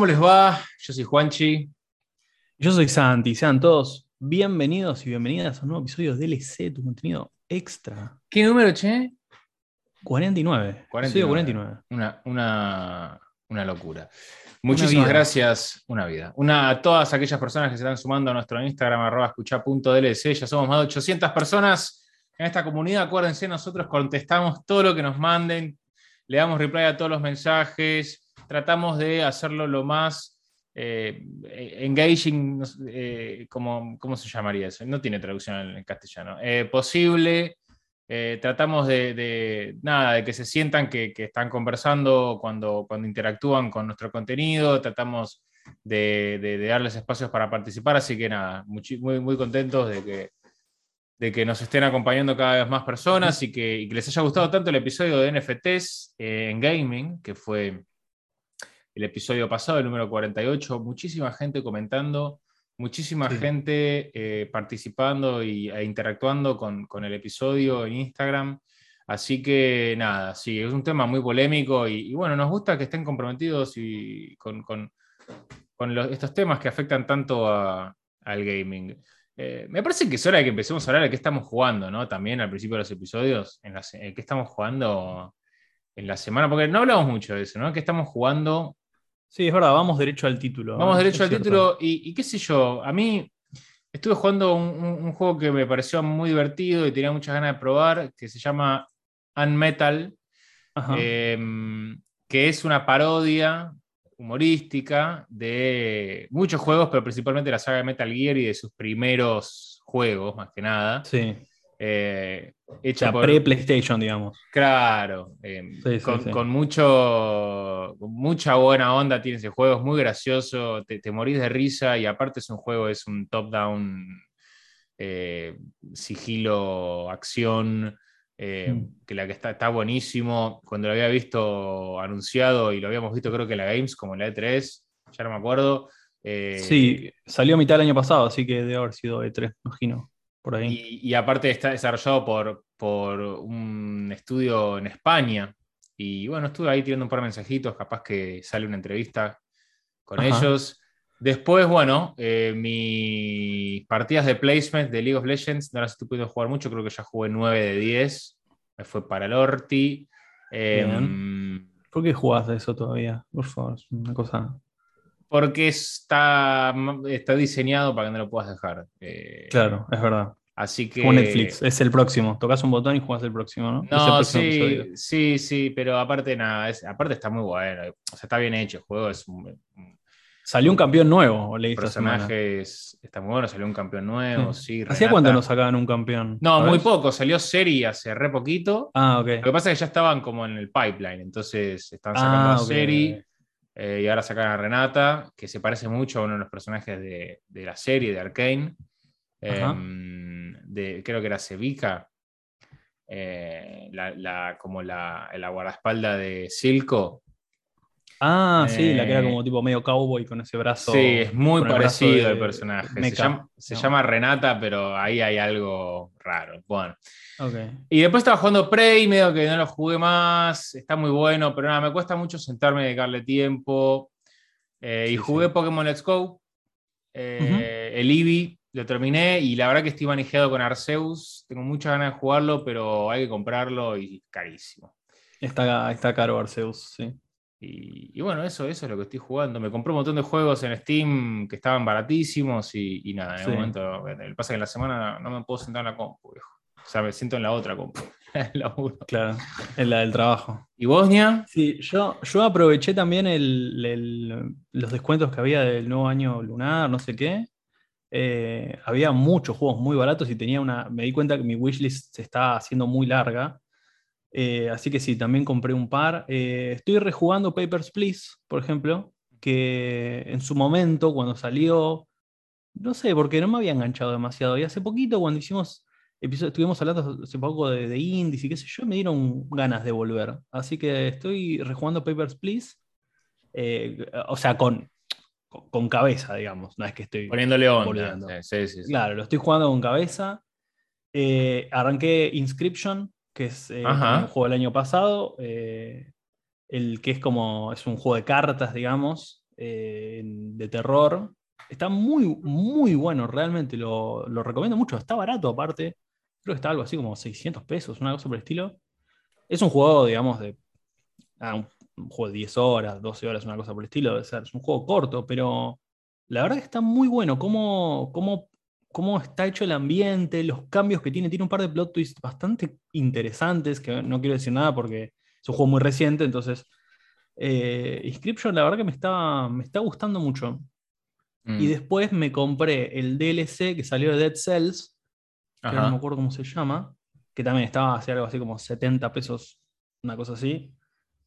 ¿cómo les va? Yo soy Juanchi. Yo soy Santi, sean todos bienvenidos y bienvenidas a un nuevo episodio de DLC, tu contenido extra. ¿Qué número, che? 49. 49. 49. Una, una, una locura. Muchísimas gracias, una vida. Una, a todas aquellas personas que se están sumando a nuestro Instagram, arroba escucha.dlc. Ya somos más de 800 personas en esta comunidad. Acuérdense, nosotros contestamos todo lo que nos manden, le damos reply a todos los mensajes, tratamos de hacerlo lo más eh, engaging, eh, ¿cómo, ¿cómo se llamaría eso? No tiene traducción en, castellano. Eh, posible. Tratamos de, nada, de que se sientan que, están conversando cuando, cuando interactúan con nuestro contenido. Tratamos de, darles espacios para participar. Así que nada, muy, muy contentos de que, de que nos estén acompañando cada vez más personas y que, les haya gustado tanto el episodio de NFTs en gaming, que fue el episodio pasado, el número 48. Muchísima gente comentando, muchísima Sí. gente eh, participando y, e interactuando con, con el episodio en Instagram. Así que nada, sí, es un tema muy polémico y, y bueno, nos gusta que estén comprometidos y con, con- con los- estos temas que afectan tanto a- al gaming. Eh, me parece que es hora de que empecemos a hablar de qué estamos jugando, ¿no? También al principio de los episodios, en la se- eh, qué estamos jugando en la semana, porque no hablamos mucho de eso, ¿no? ¿Qué estamos jugando? Sí, es verdad, vamos derecho al título. Vamos Es derecho al cierto. título y, y qué sé yo, a mí estuve jugando un, un- un juego que me pareció muy divertido y tenía muchas ganas de probar, que se llama Unmetal, eh, que es una parodia humorística de muchos juegos, pero principalmente la saga de Metal Gear y de sus primeros juegos, más que nada. sí. Eh, O hecha sea, por- pre-PlayStation, digamos. Claro, eh, Sí, sí, con, sí. con mucho, mucha buena onda tiene ese juego, es muy gracioso, te, te morís de risa y aparte es un juego, es un top-down, eh, sigilo, acción, Mm. que la que está, está buenísimo. Cuando lo había visto anunciado y lo habíamos visto creo que en la Games, como en la E3, ya no me acuerdo. Sí, salió a mitad del año pasado, así que debe haber sido E3, imagino. Por ahí. Y, y aparte está desarrollado por, por un estudio en España. Y bueno, estuve ahí tirando un par de mensajitos, capaz que sale una entrevista con Ajá. ellos. Después, bueno, eh, mis partidas de placement de League of Legends, no las estoy pudiendo jugar mucho, creo que ya jugué 9 de 10. Me fue para el Orti. Eh, ¿Por qué jugás a eso todavía? Por favor, es una cosa. Porque está, está diseñado para que no lo puedas dejar. Eh, Claro, es verdad. Así que. Como Netflix, es el próximo. Tocas un botón y jugás el próximo, ¿no? No, próximo sí, episodio. sí, sí, pero aparte nada, es- aparte está muy bueno, o sea, está bien hecho el juego, es un, un Salió un campeón nuevo, leí esta semana. personaje, es- está muy bueno, salió un campeón nuevo, sí. ¿Hacía cuánto no sacaban un campeón? No, muy poco, salió serie hace re poquito. Ah, Lo que ok. pasa es que ya estaban como en el pipeline, entonces están sacando Ah, a ok, Seri ok. Eh, y ahora sacan a Renata, que se parece mucho a uno de los personajes de, de la serie de Arkane. De, creo que era Sevica, eh, la, la- como la, la guardaespalda de Silco. Ah, sí, la que era Eh, como tipo medio cowboy con ese brazo. Sí, es muy el parecido de al personaje. Se llama, se ¿no? llama Renata, pero ahí hay algo raro. Bueno. Y después estaba jugando Prey, medio que no lo jugué más. Está muy bueno, pero nada, me cuesta mucho sentarme y dedicarle tiempo. Eh, y jugué sí. Pokémon Let's Go. Eh, El Eevee lo terminé y la verdad que estoy manejado con Arceus. Tengo muchas ganas de jugarlo, pero hay que comprarlo y carísimo. Está, está caro Arceus, sí. Y, y bueno, eso, eso es lo que estoy jugando. Me compré un montón de juegos en Steam que estaban baratísimos y, y nada, en Sí. un momento, el pasa que en la semana no me puedo sentar en la compu, viejo. O sea, me siento en la otra compu. en la. Claro, es la del trabajo. ¿Y Bosnia? Sí, yo, yo aproveché también el- el- los descuentos que había del nuevo año lunar, no sé qué. Eh, había muchos juegos muy baratos y tenía una. Me di cuenta que mi wishlist se estaba haciendo muy larga. Eh, así que sí, también compré un par. Eh, estoy rejugando Papers, Please, por ejemplo, que en su momento, cuando salió, no sé, porque no me había enganchado demasiado. Y hace poquito, cuando hicimos episodio, estuvimos hablando hace poco de, de indies y qué sé yo, me dieron ganas de volver. Así que estoy rejugando Papers, Please. Eh, o sea, con, con cabeza, digamos. No es que estoy Poniéndole onda. sí, sí. Claro, lo estoy jugando con cabeza. Eh, arranqué Inscription, que es eh, un juego del año pasado. eh, el que es como. Es un juego de cartas, digamos, eh, de terror. Está muy, muy bueno, realmente. Lo, lo recomiendo mucho. Está barato, aparte. Creo que está algo así como 600 pesos, una cosa por el estilo. Es un juego, digamos, de. ah, un, un juego de 10 horas, 12 horas, una cosa por el estilo. Es un juego corto, pero la verdad que está muy bueno. Cómo, cómo, cómo está hecho el ambiente, los cambios que tiene. Tiene un par de plot twists bastante interesantes, que no quiero decir nada porque es un juego muy reciente. Entonces, eh, Inscription, la verdad que me está, me está gustando mucho. Mm. Y después me compré el DLC que salió de Dead Cells, que no me acuerdo cómo se llama, que también estaba así algo así como 70 pesos, una cosa así.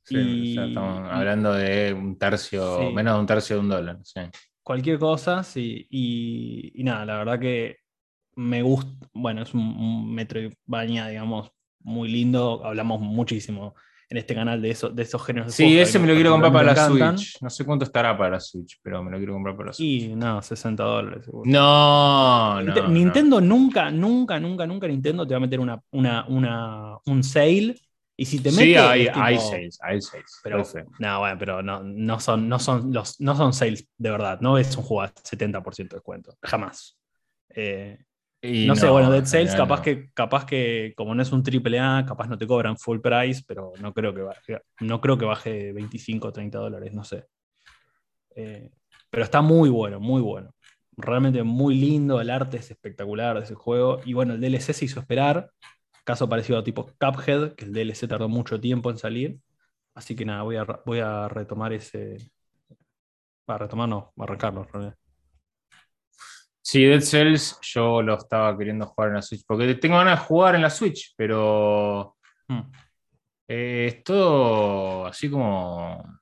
Sí, y- o sea, estamos hablando de un tercio, Sí. menos de un tercio de un dólar. sí. Cualquier cosa, sí. Y, y nada, la verdad que me gusta. Bueno, es un, un Metroidvania, digamos, muy lindo. Hablamos muchísimo en este canal de, eso, de esos géneros. Sí, ese me lo quiero comprar para la Switch. No sé cuánto estará para la Switch, pero me lo quiero comprar para la Switch. Y nada, 60 dólares. seguro. No, no, Ninte- no. Nintendo nunca, nunca, nunca, nunca Nintendo te va a meter una, una, una, un sale. Y si te mete. Sí, hay, tipo- hay sales, hay sales. Pero, no, bueno, pero no, no, son, no, son los, no son sales de verdad. No es un juego a 70% de descuento. Jamás. Eh, Y no, sé, bueno, Dead general capaz, no. que, capaz que como no es un triple A, capaz no te cobran full price, pero no creo que baje, no creo que baje 25 o 30 dólares, no sé. Eh, pero está muy bueno, muy bueno. Realmente muy lindo, el arte es espectacular de ese juego. Y bueno, el DLC se hizo esperar. Caso parecido a tipo Cuphead, que el DLC tardó mucho tiempo en salir. Así que nada, voy a, voy a retomar ese. Para retomar, no, arrancarlo en realidad. Sí, Dead Cells yo lo estaba queriendo jugar en la Switch, porque tengo ganas de jugar en la Switch, pero Mm. eh, es todo así como,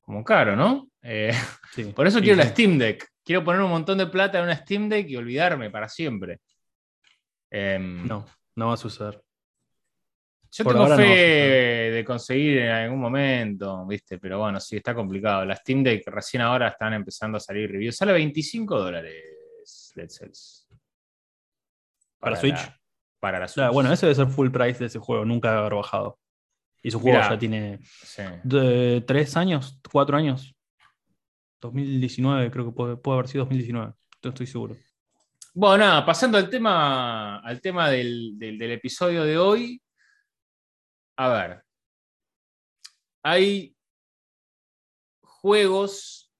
como caro, ¿no? Eh, Sí, por eso sí, quiero la sí. Steam Deck. Quiero poner un montón de plata en una Steam Deck y olvidarme para siempre. Em, No, no va a suceder. Yo Por tengo fe no vas de conseguir en algún momento, ¿viste? Pero bueno, sí, está complicado. La Steam Deck recién ahora están empezando a salir reviews. Sale 25 dólares Dead Cells. ¿Para Switch? la- para la Switch. Bueno, ese debe ser full price de ese juego, nunca debe haber bajado. Y su juego Mirá. ya tiene Sí. de, tres años, cuatro años. 2019, creo que puede, puede haber sido 2019, no estoy seguro. Bueno, nada, pasando al tema, al tema del, episodio de hoy. A ver. Hay juegos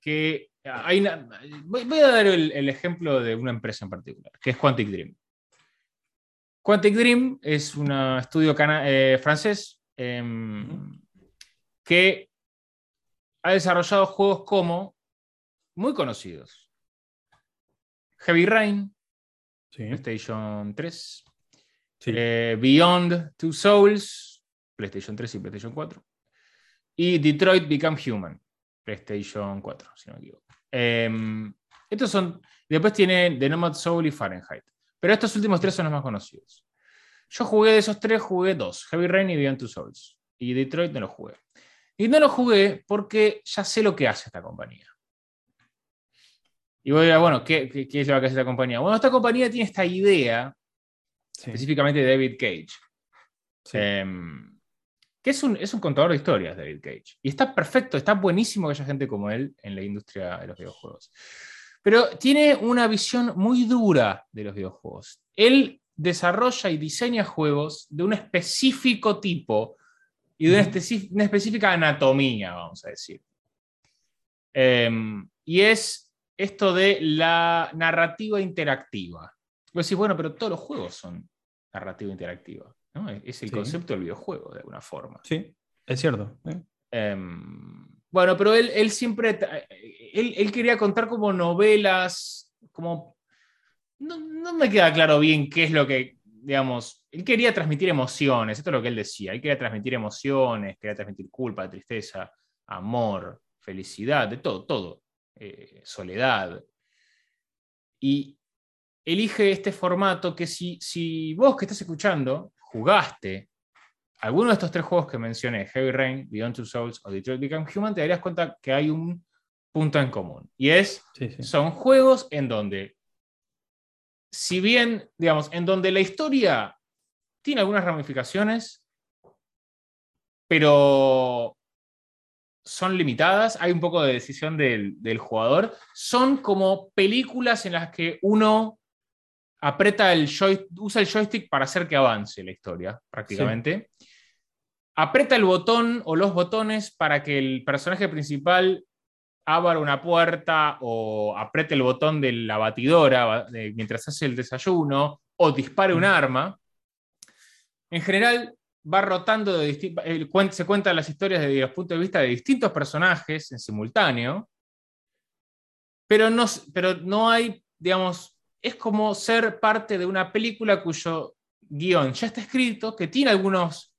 que. Hay voy, a dar el, ejemplo de una empresa en particular, que es Quantic Dream. Quantic Dream es un estudio eh, francés em, que ha desarrollado juegos como muy conocidos. Heavy Rain, Sí, PlayStation 3. sí. eh, Beyond Two Souls, PlayStation 3 y PlayStation 4. Y Detroit Become Human, PlayStation 4, si no me equivoco. Em, estos son. Después tiene The Nomad Soul y Fahrenheit. Pero estos últimos tres son los más conocidos. Yo jugué de esos tres, jugué dos: Heavy Rain y Beyond Two Souls. Y Detroit no lo jugué. Y no lo jugué porque ya sé lo que hace esta compañía. Y voy a decir, bueno, ¿qué, qué, qué es lo que hace esta compañía? Bueno, esta compañía tiene esta idea sí, específicamente de David Cage, sí. em, que es un, es un contador de historias, David Cage. Y está perfecto, está buenísimo que haya gente como él en la industria de los videojuegos. Pero tiene una visión muy dura de los videojuegos. Él desarrolla y diseña juegos de un específico tipo y de una, una específica anatomía, vamos a decir. Em, y es esto de la narrativa interactiva. Vos decís, bueno, pero todos los juegos son narrativa interactiva. ¿no? Es el Sí. concepto del videojuego, de alguna forma. Sí, es cierto. ¿eh? Em, bueno, pero él, él siempre, tra- él, él quería contar como novelas, como... No, no me queda claro bien qué es lo que digamos, él quería transmitir emociones, esto es lo que él decía, él quería transmitir emociones, quería transmitir culpa, tristeza, amor, felicidad, de todo, todo, eh, soledad. Y elige este formato que si, si vos que estás escuchando jugaste alguno de estos tres juegos que mencioné, Heavy Rain, Beyond Two Souls o Detroit Become Human, te darías cuenta que hay un punto en común. Y es, son juegos en donde, si bien, digamos, en donde la historia tiene algunas ramificaciones, pero son limitadas, hay un poco de decisión del, jugador, son como películas en las que uno aprieta el usa el joystick para hacer que avance la historia, prácticamente. Aprieta el botón o los botones para que el personaje principal abra una puerta o apriete el botón de la batidora mientras hace el desayuno o dispare un arma. En general, va rotando, de se cuentan las historias desde los puntos de vista de distintos personajes en simultáneo, pero no, pero no hay, digamos, es como ser parte de una película cuyo guion ya está escrito, que tiene algunos,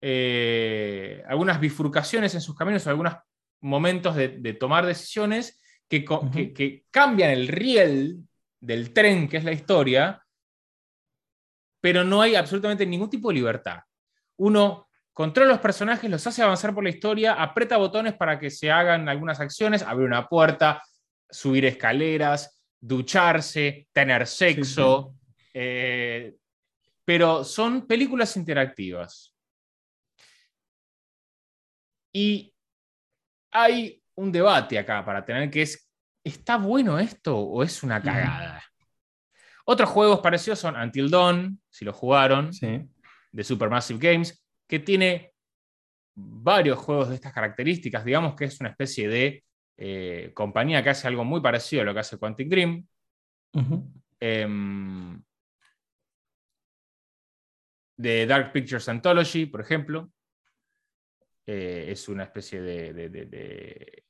eh, algunas bifurcaciones en sus caminos o algunos momentos de, tomar decisiones que, que, cambian el riel del tren que es la historia, pero no hay absolutamente ningún tipo de libertad. Uno controla los personajes, los hace avanzar por la historia, aprieta botones para que se hagan algunas acciones, abrir una puerta, subir escaleras, ducharse, tener sexo, eh, pero son películas interactivas. Y hay un debate acá para tener que es, ¿está bueno esto o es una cagada? Otros juegos parecidos son Until Dawn, si lo jugaron, de Supermassive Games, que tiene varios juegos de estas características. Digamos que es una especie de eh, compañía que hace algo muy parecido a lo que hace Quantic Dream. Em, de Dark Pictures Anthology, por ejemplo. Eh, es una especie de,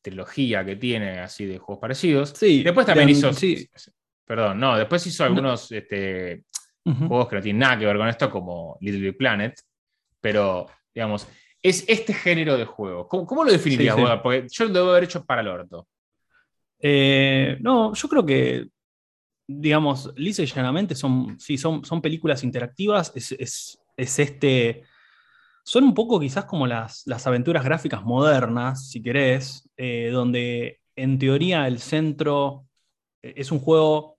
trilogía que tiene así de juegos parecidos. Sí, después también hizo. Perdón, no, después hizo algunos este, juegos que no tienen nada que ver con esto, como Little Big Planet. Pero, digamos, es este género de juego. ¿Cómo, lo definirías Porque yo lo debo haber hecho para el orto. Eh, no, yo creo que, digamos, lisa y llanamente son, sí, son, son películas interactivas. Es, este. Son un poco quizás como las, las aventuras gráficas modernas, si querés, eh, donde en teoría el centro eh, es un juego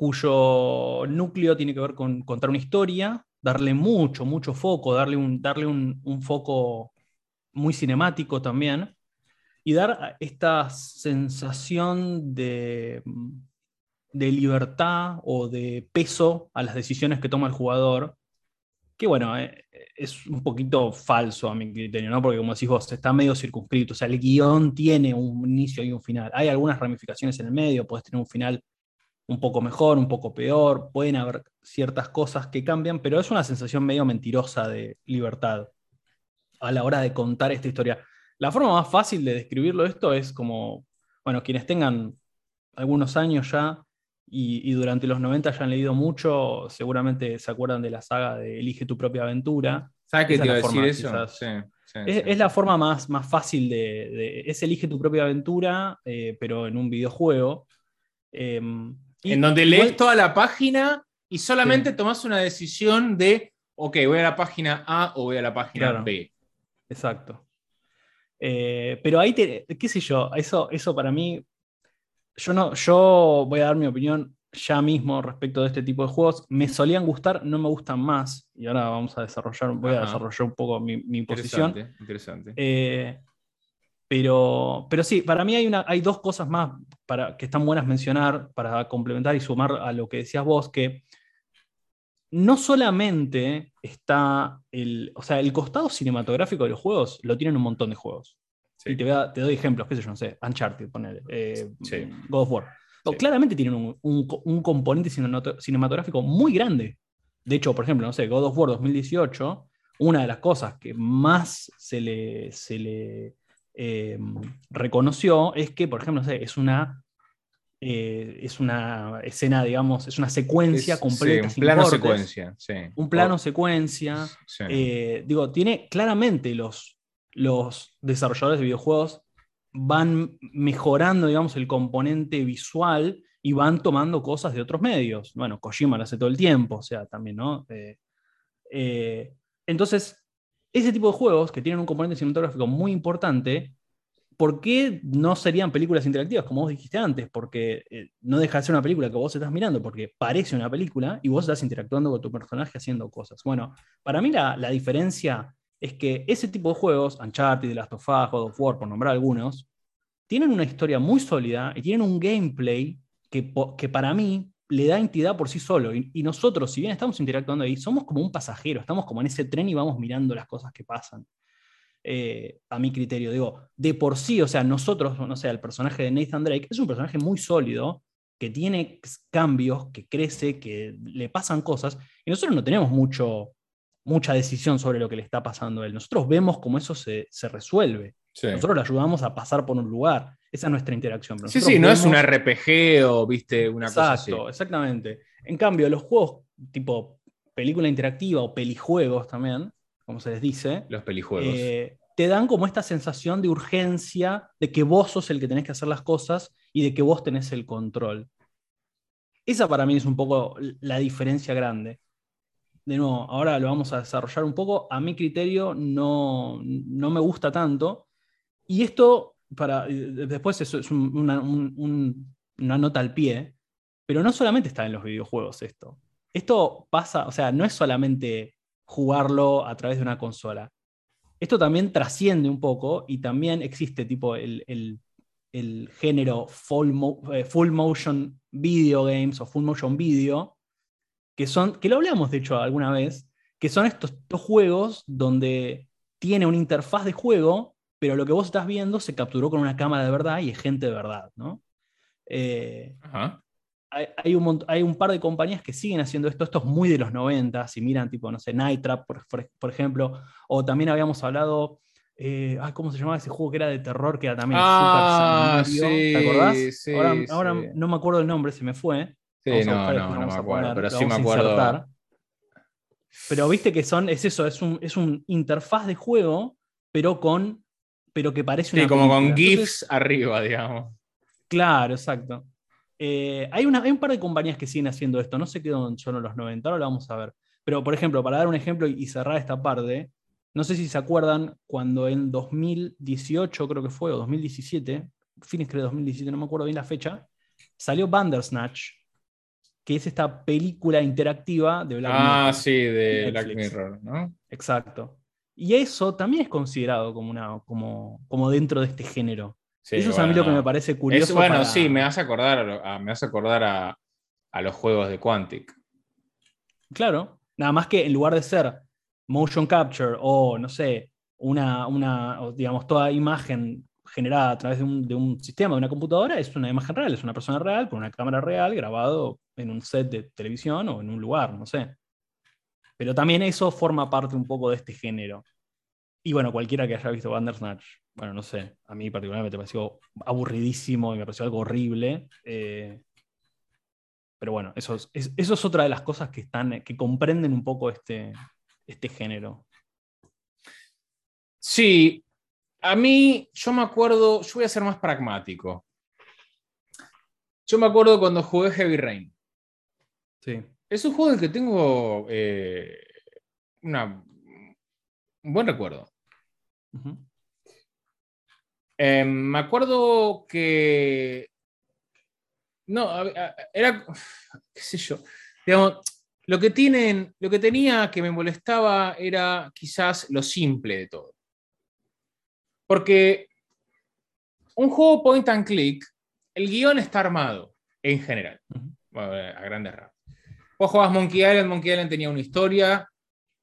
cuyo núcleo tiene que ver con contar una historia, darle mucho, mucho foco, darle un, darle un, foco muy cinemático también, y dar esta sensación de, de libertad o de peso a las decisiones que toma el jugador, que bueno, eh, es un poquito falso a mi criterio, ¿no? Porque como decís vos, está medio circunscrito, o sea, el guion tiene un inicio y un final. Hay algunas ramificaciones en el medio, puedes tener un final un poco mejor, un poco peor, pueden haber ciertas cosas que cambian, pero es una sensación medio mentirosa de libertad a la hora de contar esta historia. La forma más fácil de describirlo esto es como, bueno, quienes tengan algunos años ya y, durante los 90 ya han leído mucho, seguramente se acuerdan de la saga de Elige tu propia aventura. ¿Sabes qué te iba a decir eso? es, la forma más, más fácil de, Es Elige tu propia aventura, eh, pero en un videojuego. En donde lees toda la página y solamente tomas una decisión de, ok, voy a la página A o voy a la página B. Exacto. Eh, pero ahí, qué sé yo, eso, eso para mí, yo, no, yo voy a dar mi opinión ya mismo respecto de este tipo de juegos. Me solían gustar, no me gustan más. Y ahora vamos a desarrollar, voy a desarrollar un poco mi, mi posición. Interesante. Eh, pero, pero sí, para mí hay, una, hay dos cosas más para, que están buenas mencionar para complementar y sumar a lo que decías vos, que no solamente está el, o sea, el costado cinematográfico de los juegos, lo tienen un montón de juegos. Y te, te, doy ejemplos, qué sé yo, no sé, Uncharted, poner, eh, God of War. Claramente tienen un, un, componente cinematográfico muy grande. De hecho, por ejemplo, no sé, God of War 2018, una de las cosas que más se le, se le Em, reconoció es que, por ejemplo, es una eh, es una escena, digamos, es una secuencia Es- completa. sí, un plano cortes, secuencia. Sí. Un plano secuencia. Sí. Eh, digo, tiene claramente los, los desarrolladores de videojuegos van mejorando, digamos, el componente visual y van tomando cosas de otros medios. Bueno, Kojima lo hace todo el tiempo, o sea, también, ¿no? Eh, eh, entonces, ese tipo de juegos que tienen un componente cinematográfico muy importante, ¿por qué no serían películas interactivas, como vos dijiste antes? Porque eh, no deja de ser una película que vos estás mirando, porque parece una película y vos estás interactuando con tu personaje haciendo cosas. Bueno, para mí la, la diferencia es que ese tipo de juegos, Uncharted, The Last of Us, God of War, por nombrar algunos, tienen una historia muy sólida y tienen un gameplay que, que para mí le da entidad por sí solo. Y, y nosotros, si bien estamos interactuando ahí, somos como un pasajero, estamos como en ese tren y vamos mirando las cosas que pasan. Eh, a mi criterio, digo, de por sí, o sea, nosotros, no sé, el personaje de Nathan Drake es un personaje muy sólido, que tiene cambios, que crece, que le pasan cosas, y nosotros no tenemos mucho, mucha decisión sobre lo que le está pasando a él. Nosotros vemos cómo eso se, se resuelve. Sí. Nosotros le ayudamos a pasar por un lugar. Esa es nuestra interacción. pero Sí, sí, no es un RPG o viste una cosa así. Exacto, exactamente. En cambio, los juegos tipo película interactiva o pelijuegos también, como se les dice, Los pelijuegos. eh, te dan como esta sensación de urgencia, de que vos sos el que tenés que hacer las cosas y de que vos tenés el control. Esa para mí es un poco la diferencia grande. De nuevo, ahora lo vamos a desarrollar un poco. A mi criterio no, no me gusta tanto. Y esto, para, después eso es un- una, un- un- una nota al pie, pero no solamente está en los videojuegos esto. Esto pasa, o sea, no es solamente jugarlo a través de una consola. Esto también trasciende un poco y también existe tipo el, el- género full, eh, full motion video games o full motion video, que son, que lo hablamos de hecho alguna vez, que son estos, estos juegos donde tiene una interfaz de juego, pero lo que vos estás viendo se capturó con una cámara de verdad y es gente de verdad, ¿no? Eh, Ajá. hay, hay un, mont- hay un par de compañías que siguen haciendo esto. Esto es muy de los 90, si miran, tipo, no sé, Night Trap, por, por- por ejemplo. O también habíamos hablado. eh, ¿Cómo se llamaba ese juego que era de terror? Que era también Ah, sanguinario? sí, ¿Te acordás? sí, ahora sí. ahora no me acuerdo el nombre, se me fue. Sí, Vamos no, no, me acuerdo, poner, pero sí me acuerdo. insertar. Pero viste que son, es eso, es un, es un interfaz de juego, pero con. Pero que parece una Sí, como con. GIFs Entonces, arriba, digamos. Claro, exacto. Eh, hay, una, hay un par de compañías que siguen haciendo esto, no sé qué son en los 90, ahora lo vamos a ver. Pero, por ejemplo, para dar un ejemplo y cerrar esta parte, no sé si se acuerdan cuando en 2018, creo que fue, o 2017, fines creo de 2017, no me acuerdo bien la fecha, salió Bandersnatch, que es esta película interactiva de Black Ah, Mirror. sí, de Black. Mirror, ¿no? Exacto. Y eso también es considerado como, una, como, como dentro de este género. Sí, eso es a mí lo que bueno. me parece Es- curioso. bueno, para- sí, me hace acordar, a, a- me hace acordar a, a los juegos de Quantic. Claro, nada más que en lugar de ser motion capture o, no sé, una, una o, digamos, toda imagen generada a través de un, de un sistema, de una computadora, es una imagen real, es una persona real con una cámara real grabado en un set de televisión o en un lugar, no sé. Pero también eso forma parte un poco de este género. Y bueno, cualquiera que haya visto Bandersnatch, bueno, no sé, a mí particularmente me pareció aburridísimo y me pareció algo horrible. eh, pero bueno, eso es, es- eso es otra de las cosas que, están, que comprenden un poco este, este género. Sí, a mí, yo me acuerdo, yo voy a ser más pragmático. Yo me acuerdo cuando jugué Heavy Rain. Sí. Es un juego del que tengo eh, una- un buen recuerdo. Eh, me acuerdo que. No, era. qué sé yo. Digamos, lo que tienen, lo que tenía que me molestaba era quizás lo simple de todo. Porque un juego point and click, el guion está armado en general, a grandes rasgos. Vos jugabas Monkey Island, Monkey Island tenía una historia,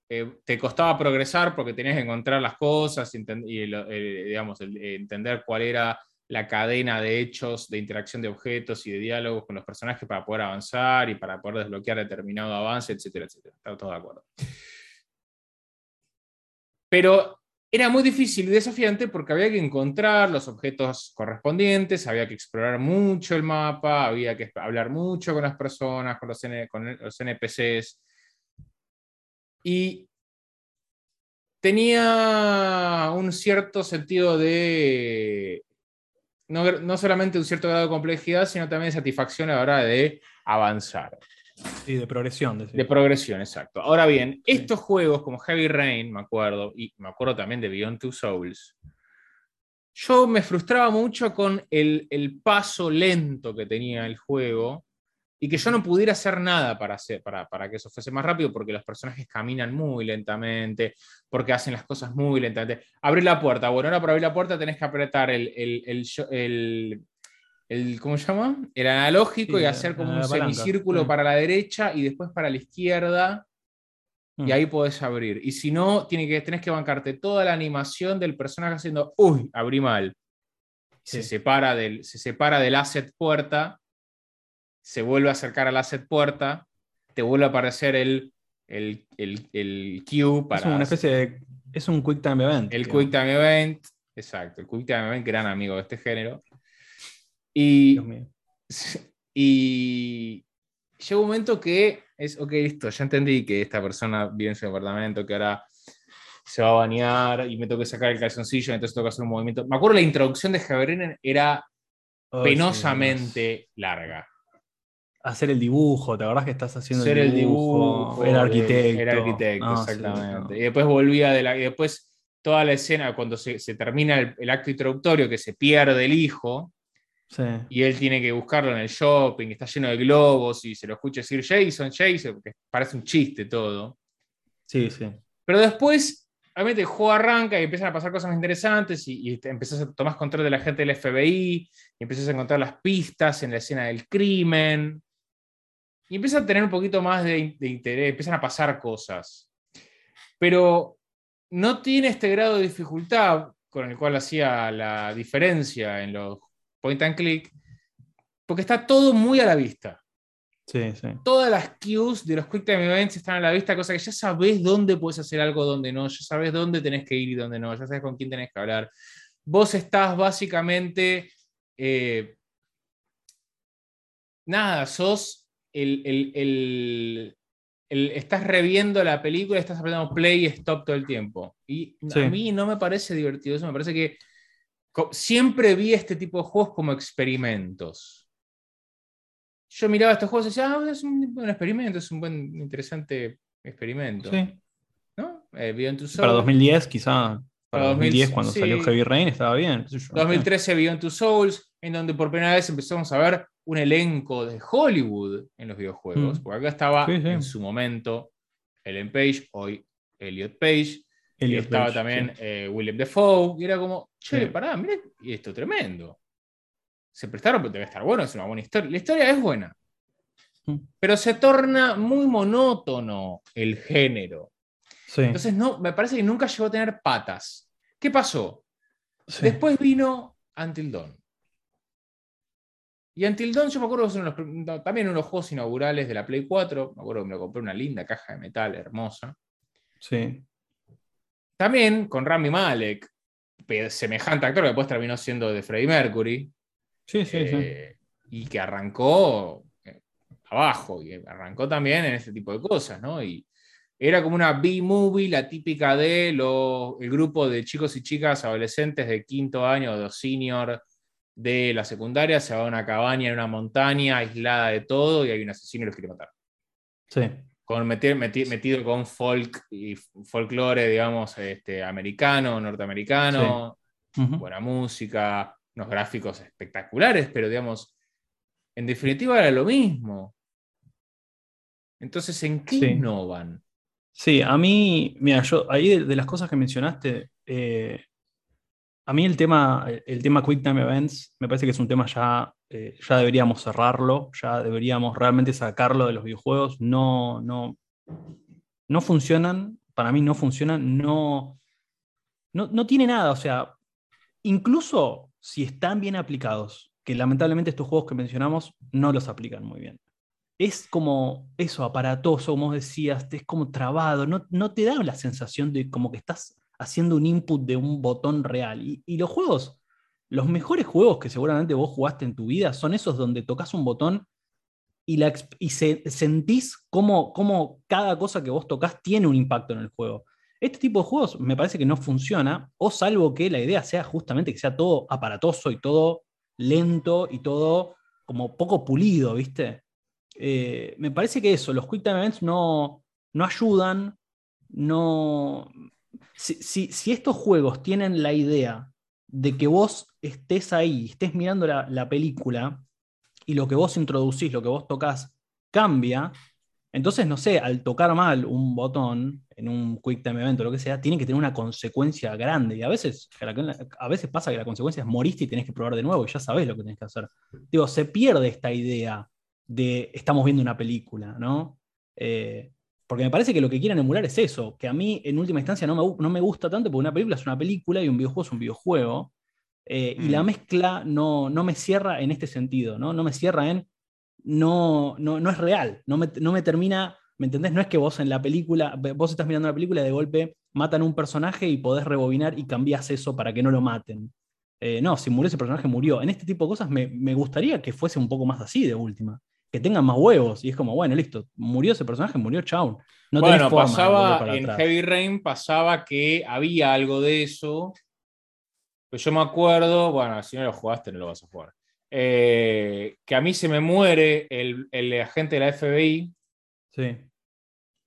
eh, te costaba progresar porque tenías que encontrar las cosas y, eh, digamos, entender cuál era la cadena de hechos, de interacción de objetos y de diálogos con los personajes para poder avanzar y para poder desbloquear determinado avance, etcétera, etcétera. Estamos todos de acuerdo. Pero era muy difícil y desafiante porque había que encontrar los objetos correspondientes, había que explorar mucho el mapa, había que hablar mucho con las personas, con los, con los NPCs. Y tenía un cierto sentido de, no, solamente un cierto grado de complejidad, sino también de satisfacción a la hora de avanzar. Y de progresión. De progresión, exacto. Ahora bien, estos juegos como Heavy Rain, me acuerdo, y me acuerdo también de Beyond Two Souls, yo me frustraba mucho con el, el paso lento que tenía el juego y que yo no pudiera hacer nada para, hacer, para, para, que eso fuese más rápido, porque los personajes caminan muy lentamente, porque hacen las cosas muy lentamente. Abrir la puerta, bueno, ahora para abrir la puerta tenés que apretar el, el, el, el ¿cómo se llama? El analógico y hacer como un semicírculo para la derecha y después para la izquierda, y mm. ahí podés abrir. Y si no, tiene que, tenés que bancarte toda la animación del personaje haciendo, uy, abrí mal. Se, separa del, se separa del asset puerta se vuelve a acercar al asset puerta, te vuelve a aparecer el, el, el, el queue para... Es una especie de... Es un Quick Time Event. El Quick Time Event, exacto. El Quick Time Event, gran amigo de este género. Y, y llega un momento que es, ok, listo, ya entendí que esta persona vive en su departamento, que ahora se va a bañar y me tengo que sacar el calzoncillo, entonces tengo que hacer un movimiento. Me acuerdo la introducción de Javier era oh, penosamente larga hacer el dibujo, ¿te acordás que estás haciendo el dibujo? era arquitecto. Era arquitecto, exactamente. Y después volvía de la. Y después toda la escena, cuando se, termina el, acto introductorio, que se pierde el hijo, y él tiene que buscarlo en el shopping, está lleno de globos, y se lo escucha decir Jason, Jason, porque parece un chiste todo. Sí, sí. Pero después, obviamente, el juego arranca y empiezan a pasar cosas interesantes, y, y empezás a tomar control de la gente del FBI, y empiezas a encontrar las pistas en la escena del crimen y empieza a tener un poquito más de, interés, empiezan a pasar cosas. Pero no tiene este grado de dificultad con el cual hacía la diferencia en los point and click, porque está todo muy a la vista. Sí, sí. Todas las cues de los Quick Time Events están a la vista, cosa que ya sabes dónde puedes hacer algo, dónde no, ya sabes dónde tenés que ir y dónde no, ya sabes con quién tenés que hablar. Vos estás básicamente, eh, nada, sos el, estás reviendo la película, estás apretando play y stop todo el tiempo. Y a mí no me parece divertido eso, me parece que siempre vi este tipo de juegos como experimentos. Yo miraba estos juegos y decía, ah, es un buen experimento, es un buen, interesante experimento. Sí. ¿No? Eh, Para 2010 quizá. Para 2010, cuando salió Heavy Rain, estaba bien. 2013 Beyond Two Souls, en donde por primera vez empezamos a ver un elenco de Hollywood en los videojuegos, mm. porque acá estaba en su momento Ellen Page, hoy Elliot Page, y estaba también eh, William Defoe, y era como, che, pará, mira, y esto tremendo. Se prestaron, pero debe estar bueno, es una buena historia. La historia es buena, mm. pero se torna muy monótono el género. Entonces, no, me parece que nunca llegó a tener patas. ¿Qué pasó? Después vino Until Dawn. Y Until Dawn, yo me acuerdo que uno también uno de los juegos inaugurales de la Play 4. Me acuerdo que me lo compré una linda caja de metal hermosa. Sí. También con Rami Malek, semejante actor que después terminó siendo de Freddie Mercury. Sí, sí, sí. Eh, y que arrancó eh, abajo, y arrancó también en este tipo de cosas, ¿no? Y era como una B-movie, la típica de lo, el grupo de chicos y chicas adolescentes de quinto año o de senior de la secundaria, se va a una cabaña en una montaña aislada de todo y hay un asesino y los quiere matar. Sí. Con metido con folk y folclore, digamos, este, americano, norteamericano, buena música, unos gráficos espectaculares, pero digamos, en definitiva era lo mismo. Entonces, ¿en qué innovan? Sí, a mí, mira, yo ahí de, las cosas que mencionaste, eh, a mí el tema, el tema Quick Time Events me parece que es un tema ya, eh, ya deberíamos cerrarlo, ya deberíamos realmente sacarlo de los videojuegos. No, no, no funcionan, para mí no funcionan, no, no, no tiene nada. O sea, incluso si están bien aplicados, que lamentablemente estos juegos que mencionamos no los aplican muy bien. Es como eso, aparatoso, como decías, es como trabado, no, no te da la sensación de como que estás haciendo un input de un botón real. Y, los juegos, los mejores juegos que seguramente vos jugaste en tu vida son esos donde tocas un botón y se, sentís cómo, cómo cada cosa que vos tocas tiene un impacto en el juego. Este tipo de juegos me parece que no funciona, o salvo que la idea sea justamente que sea todo aparatoso y todo lento y todo como poco pulido, ¿viste? Eh, me parece que eso, los Quick Time Events no, no ayudan, no... Si, estos juegos tienen la idea de que vos estés ahí, estés mirando la, la película y lo que vos introducís, lo que vos tocas, cambia, entonces, no sé, al tocar mal un botón en un Quick Time Event o lo que sea, tiene que tener una consecuencia grande. Y a veces, a veces pasa que la consecuencia es moriste y tenés que probar de nuevo y ya sabés lo que tenés que hacer. Digo, se pierde esta idea de estamos viendo una película, ¿no? Eh, porque me parece que lo que quieren emular es eso, que a mí en última instancia no me, no me gusta tanto porque una película es una película y un videojuego es un videojuego. Eh, y la mm. mezcla no, no me cierra en este sentido, ¿no? No me cierra en no, no, no es real, no me, no me, termina, ¿me entendés? No es que vos en la película, vos estás mirando la película y de golpe matan un personaje y podés rebobinar y cambias eso para que no lo maten. Eh, no, si murió ese personaje, murió. En este tipo de cosas me, me, gustaría que fuese un poco más así de última. Que tengan más huevos. Y es como, bueno, listo, murió ese personaje, murió chao. No bueno, pasaba en Heavy Rain, pasaba que había algo de eso. Pues yo me acuerdo, bueno, si no lo jugaste, no lo vas a jugar. Eh, que a mí se me muere el, agente de la FBI. Sí.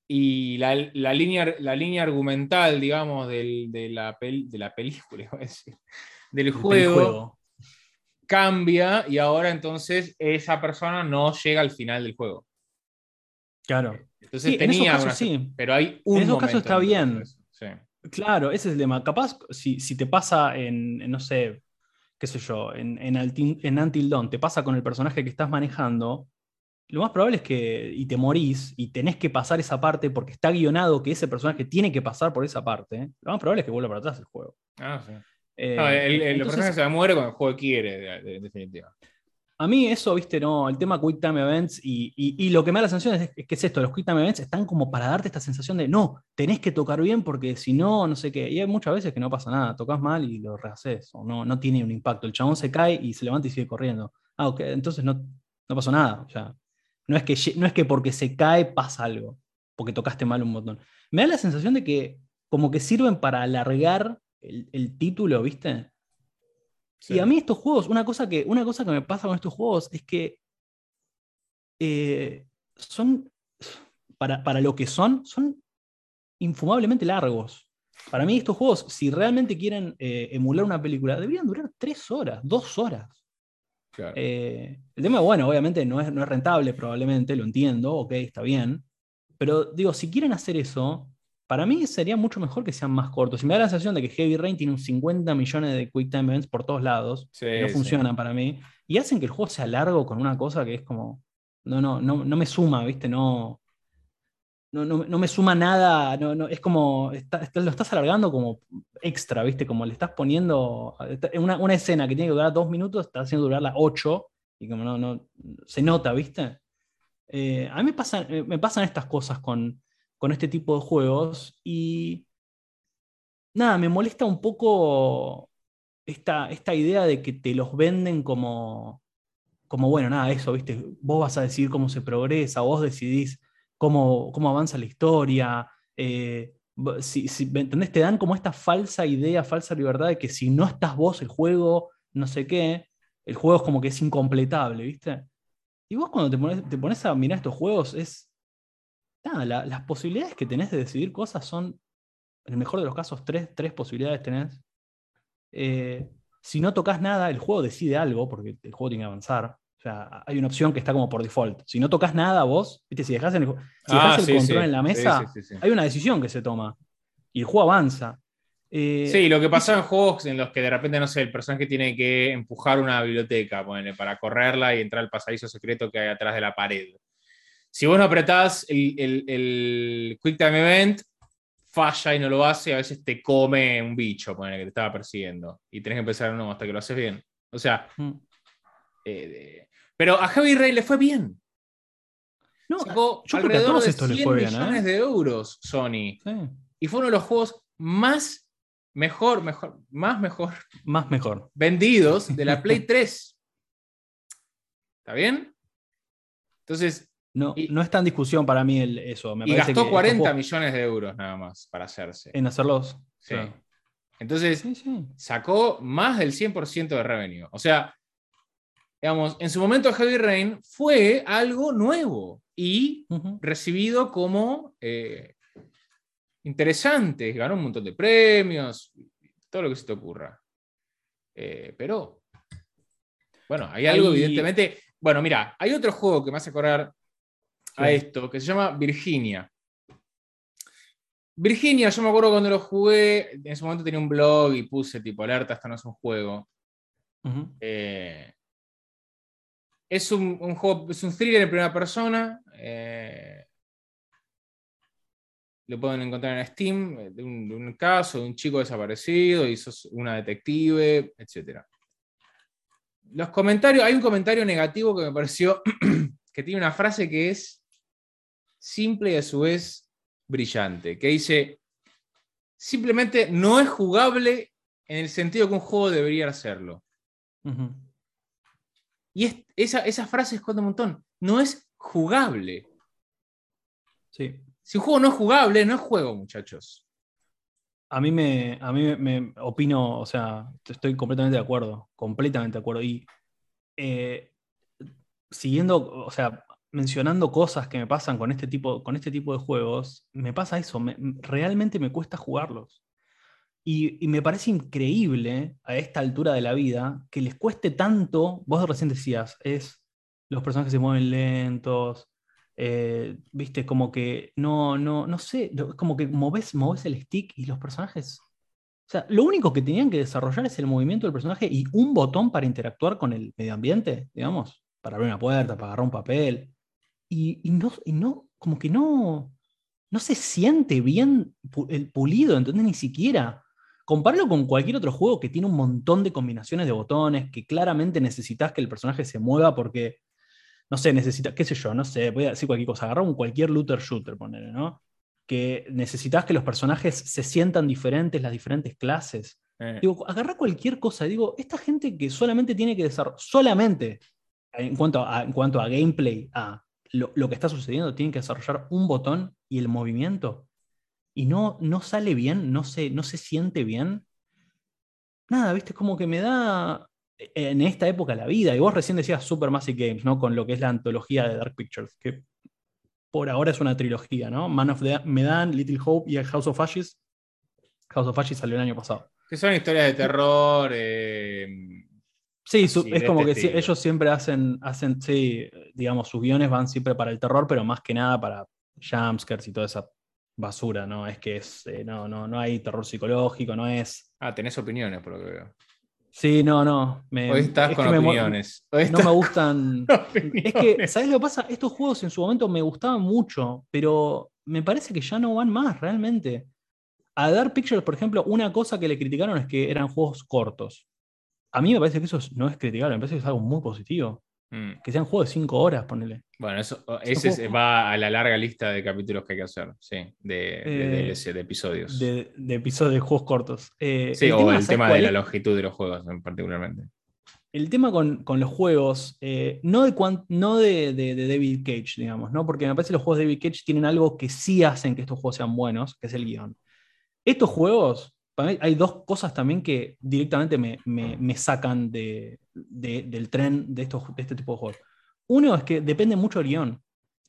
Y la, línea, la línea argumental, digamos, de, la de la película, del juego, cambia y ahora entonces esa persona no llega al final del juego. Claro. Entonces tenía pero hay un En esos casos está bien. Claro, ese es el tema. Capaz, si, si te pasa en, no sé, qué sé yo, en, en, en Until Dawn te pasa con el personaje que estás manejando, lo más probable es que y te morís y tenés que pasar esa parte porque está guionado que ese personaje tiene que pasar por esa parte, lo más probable es que vuelva para atrás el juego. Ah, sí. Eh, el, personaje se muere cuando el juego quiere, en definitiva. A mí eso, viste, no, el tema Quick Time Events y, lo que me da la sensación es, que es esto, los Quick Time Events están como para darte esta sensación de, no, tenés que tocar bien porque si no, no sé qué. Y hay muchas veces que no pasa nada, tocas mal y lo rehaces, o no, no tiene un impacto. El chabón se cae y se levanta y sigue corriendo. Ah, ok, entonces no, no pasó nada. O no es, que, no es que porque se cae pasa algo, porque tocaste mal un botón. Me da la sensación de que como que sirven para alargar el, el título, ¿viste? Y a mí estos juegos, una cosa, que, una cosa que me pasa con estos juegos es que eh, son, para, para, lo que son, son infumablemente largos. Para mí estos juegos, si realmente quieren eh, emular una película, deberían durar tres horas, dos horas. Eh, el tema, bueno, obviamente no es, no es rentable, probablemente, lo entiendo, ok, está bien. Pero digo, si quieren hacer eso, para mí sería mucho mejor que sean más cortos. Y me da la sensación de que Heavy Rain tiene un 50 millones de Quick Time Events por todos lados. no funcionan para mí. Y hacen que el juego sea largo con una cosa que es como. No, no, no, no me suma, ¿viste? No. No, no, me suma nada, no, no, es como, lo estás alargando como extra, ¿viste? Como le estás poniendo, una, una escena que tiene que durar dos minutos, está haciendo durarla ocho, y como no, no, se nota, ¿viste? Eh, a mí me pasan, eh, me pasan estas cosas con, con este tipo de juegos y nada, me molesta un poco esta, esta idea de que te los venden como, como, bueno, nada, eso, ¿viste? Vos vas a decidir cómo se progresa, vos decidís cómo, cómo avanza la historia. Eh, si, entendés? Te dan como esta falsa idea, falsa libertad de que si no estás vos, el juego, no sé qué, el juego es como que es incompletable, ¿viste? Y vos cuando te pones, te pones a mirar estos juegos es nada, las posibilidades que tenés de decidir cosas son, en el mejor de los casos, tres, tres posibilidades tenés. Eh, si no tocas nada, el juego decide algo, porque el juego tiene que avanzar. O sea, hay una opción que está como por default. Si no tocas nada vos, ¿viste? si dejas, el, ah, control en la mesa, hay una decisión que se toma. Y el juego avanza. Eh, sí, lo que pasa en juegos en los que de repente, no sé, el personaje tiene que empujar una biblioteca para correrla y entrar al pasadizo secreto que hay atrás de la pared. Si vos no apretás el, el, Quick Time Event, falla y no lo hace, a veces te come un bicho que te estaba persiguiendo. Y tenés que empezar no hasta que lo haces bien. O sea. Mm. Eh, pero a Heavy Rain le fue bien. No, Sacó yo alrededor de 100 millones ¿eh? de euros Sony. Y fue uno de los juegos más mejor, mejor, más mejor Más mejor. vendidos de la Play 3. ¿Está bien? Entonces, No, Y- no está en discusión para mí el- eso. Me y parece gastó que 40 estos juegos- millones de euros nada más para hacerse. en hacerlos. Sí. Claro. Entonces, Sí, sí. sacó más del 100% de revenue. O sea, digamos, en su momento Heavy Rain fue algo nuevo y recibido como eh, interesante. Ganó un montón de premios, todo lo que se te ocurra. Eh, pero, bueno, hay algo, evidentemente. Bueno, mira, hay otro juego que me hace acordar a Sí. esto, que se llama Virginia. Virginia, yo me acuerdo cuando lo jugué, en ese momento tenía un blog y puse tipo alerta, esto no es un juego. Eh, es un, un juego, es un thriller en primera persona. eh, lo pueden encontrar en Steam, de un, de un caso de un chico desaparecido y sos una detective, etc. Los comentarios, hay un comentario negativo que me pareció que tiene una frase que es simple y a su vez brillante, que dice, simplemente no es jugable en el sentido que un juego debería hacerlo. Y es- esa, esa frase esconde un montón. No es jugable. Sí. Si un juego no es jugable, no es juego, muchachos. A mí me, a mí me, me opino, o sea, estoy completamente de acuerdo, completamente de acuerdo. Y eh, siguiendo, o sea, mencionando cosas que me pasan con este tipo, con este tipo de juegos, me pasa eso, me- realmente me cuesta jugarlos. Y, y me parece increíble a esta altura de la vida que les cueste tanto, vos recién decías, es los personajes se mueven lentos, eh, viste, como que no, no, no sé, lo- como que moves, moves el stick y los personajes. O sea, lo único que tenían que desarrollar es el movimiento del personaje y un botón para interactuar con el medio ambiente, digamos, para abrir una puerta, para agarrar un papel. Y, y no, y no, como que no, no se siente bien el pulido, ¿entendés? Ni siquiera. Compararlo con cualquier otro juego que tiene un montón de combinaciones de botones, que claramente necesitas que el personaje se mueva porque, no sé, necesitas, qué sé yo, no sé, voy a decir cualquier cosa, agarrar un cualquier looter shooter, ponele, ¿no? Que necesitas que los personajes se sientan diferentes, las diferentes clases. Eh, Digo, agarra cualquier cosa. Digo, esta gente que solamente tiene que desarrollar, solamente en cuanto a, en cuanto a gameplay, a lo, lo que está sucediendo, tienen que desarrollar un botón y el movimiento. Y no, no sale bien, no se, no se siente bien. Nada, viste, como que me da eh, en esta época la vida. Y vos recién decías Supermassive Games, ¿no? Con lo que es la antología de Dark Pictures, que por ahora es una trilogía, ¿no? Man of the Medan, Little Hope y House of Ashes. House of Ashes salió el año pasado. que son historias de terror. eh, Sí, su- es como este que ellos siempre hacen, hacen, sí, digamos, sus guiones van siempre para el terror, pero más que nada para jumpscares y toda esa basura, ¿no? Es que es, eh, no, no, no hay terror psicológico, no es. Ah, tenés opiniones, por lo que veo. Sí, no, no. me- Hoy estás es con me opiniones. No me gustan. Es que. ¿sabes lo que pasa? Estos juegos en su momento me gustaban mucho, pero me parece que ya no van más, realmente. A Dark Pictures, por ejemplo, una cosa que le criticaron es que eran juegos cortos. A mí me parece que eso es- no es criticable, me parece que es algo muy positivo. Mm, Que sean juegos de 5 horas, ponele. Bueno, eso, ese va a la larga lista de capítulos que hay que hacer, sí, de, de Eh, DLC, de episodios. De, de episodios de juegos cortos. Eh, sí, o el ¿sabes tema de la longitud de los juegos en particularmente. El tema con, con los juegos, eh, no, de, cuan- no de, de- de David Cage, digamos, ¿no? Porque me parece que los juegos de David Cage tienen algo que sí hacen que estos juegos sean buenos, que es el guion. Estos juegos, para mí hay dos cosas también que directamente me, me- me sacan de, de- del tren de, estos, de este tipo de juegos. Uno es que depende mucho del guion.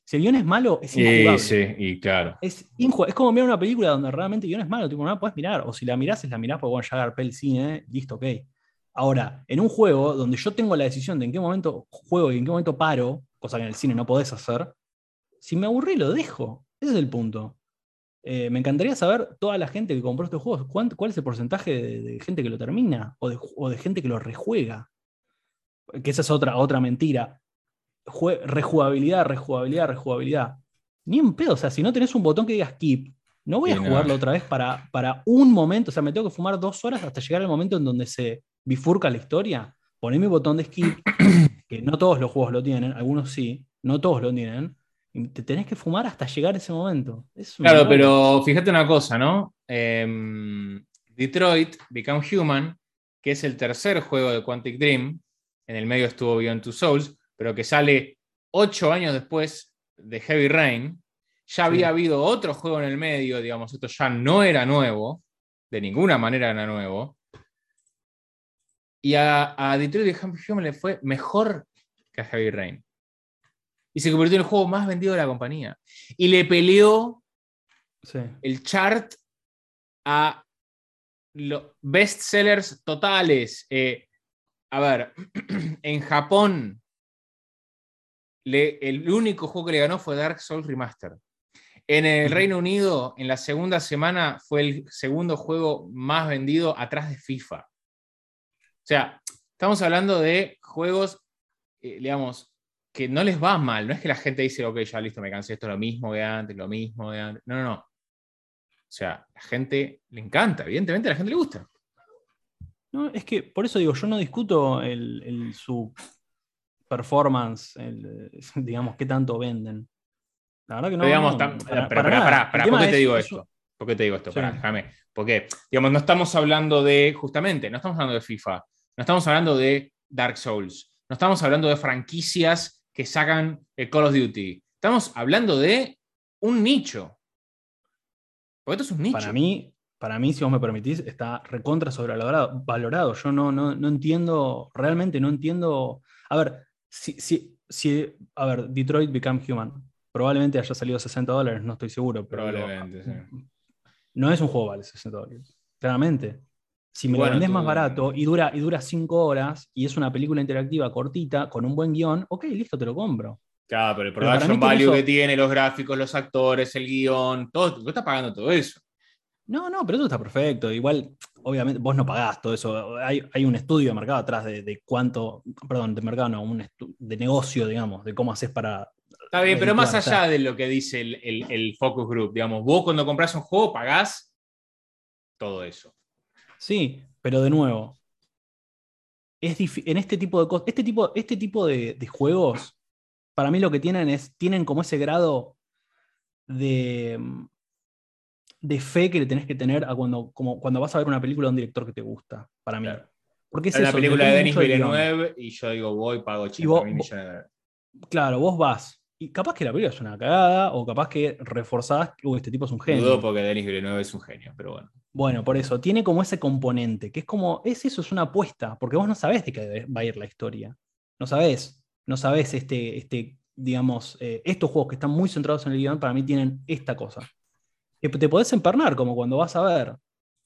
Si el guion es malo, es injugable. Y, sí, y claro. Es, es como mirar una película donde realmente el guion es malo, tipo, no la puedes mirar. O si la mirás, es la mirás porque bueno, ya agarré el cine, listo, ok. Ahora, en un juego donde yo tengo la decisión de en qué momento juego y en qué momento paro, cosa que en el cine no podés hacer, si me aburrí lo dejo. Ese es el punto. Eh, me encantaría saber toda la gente que compró estos juegos, cuál es el porcentaje de, de gente que lo termina o de, o de gente que lo rejuega. Que esa es otra, otra mentira. Jue- rejugabilidad, rejugabilidad, rejugabilidad. Ni en pedo, o sea, si no tenés un botón que diga skip, no voy a no. jugarlo otra vez para, para un momento, o sea, me tengo que fumar dos horas hasta llegar al momento en donde se bifurca la historia. Poné mi botón de skip, que no todos los juegos lo tienen, algunos sí, no todos lo tienen, y te tenés que fumar hasta llegar a ese momento. Es Claro, pero fíjate una cosa, ¿no? Em, Detroit Become Human, que es el tercer juego de Quantic Dream. En el medio estuvo Beyond Two Souls, pero que sale ocho años después de Heavy Rain. Ya había habido otro juego en el medio, digamos, esto ya no era nuevo, de ninguna manera era nuevo. Y a, a Detroit Become Human le fue mejor que a Heavy Rain. Y se convirtió en el juego más vendido de la compañía. Y le peleó Sí. el chart a los bestsellers totales. Eh, a ver, en Japón, le- el único juego que le ganó fue Dark Souls Remaster. En el. Reino Unido, en la segunda semana, fue el segundo juego más vendido atrás de FIFA. O sea, estamos hablando de juegos, eh, digamos, que no les va mal. No es que la gente dice, ok, ya listo, me cansé, esto es lo mismo de antes, lo mismo de antes. No, no, no. O sea, la gente le encanta, evidentemente a la gente le gusta. No, es que por eso digo, yo no discuto el, el- su performance, el, digamos, qué tanto venden. La verdad que no. Pero digamos, no, para- pero, para tema ¿por qué te digo es- esto? ¿Por qué te digo esto? Sí. Déjame. Porque, digamos, no estamos hablando de, justamente, no estamos hablando de FIFA, no estamos hablando de Dark Souls, no estamos hablando de franquicias que sacan el Call of Duty. Estamos hablando de un nicho. Porque esto es un nicho. Para mí, para mí, si vos me permitís, está recontra sobrevalorado. Valorado. Yo no, no, no entiendo, realmente no entiendo. A ver, si, si, si, a ver, Detroit Become Human. Probablemente haya salido 60 dólares, no estoy seguro. Pero digo, Probablemente, sí. no es un juego vale 60 dólares. Claramente. Si me Bueno, lo vendés tú- más barato y dura, y dura 5 horas y es una película interactiva cortita con un buen guion, ok, listo, te lo compro. Claro, pero el production value eso- que tiene, los gráficos, los actores, el guion, todo, tú estás pagando todo eso. No, no, pero eso está perfecto. Igual, obviamente, vos no pagás todo eso. Hay, hay un estudio de mercado atrás de, de cuánto, perdón, de mercado no, un de negocio, digamos, de cómo haces para. Está bien, pero más allá de lo que dice el, el- el focus group, digamos, vos cuando compras un juego pagás todo eso. Sí, pero de nuevo, es en este tipo de cosas, este tipo, este tipo de, de juegos, para mí lo que tienen es, tienen como ese grado de, mm, de fe que le tenés que tener a cuando, como cuando vas a ver una película de un director que te gusta, para mí. Claro. Porque es Es la eso, película de Denis. Villeneuve y yo digo, voy, pago 80 vos- mil millones de dólares. Claro, vos vas. Y capaz que la película es una cagada, o capaz que reforzás, uy, este tipo es un genio. Dudo porque Denis Villeneuve es un genio, pero bueno. Bueno, por eso, tiene como ese componente, que es como, es eso, es una apuesta, porque vos no sabés de qué va a ir la historia. No sabés, no sabés este, este digamos, eh, estos juegos que están muy centrados en el guion, para mí tienen esta cosa. Que te podés empernar, como cuando vas a ver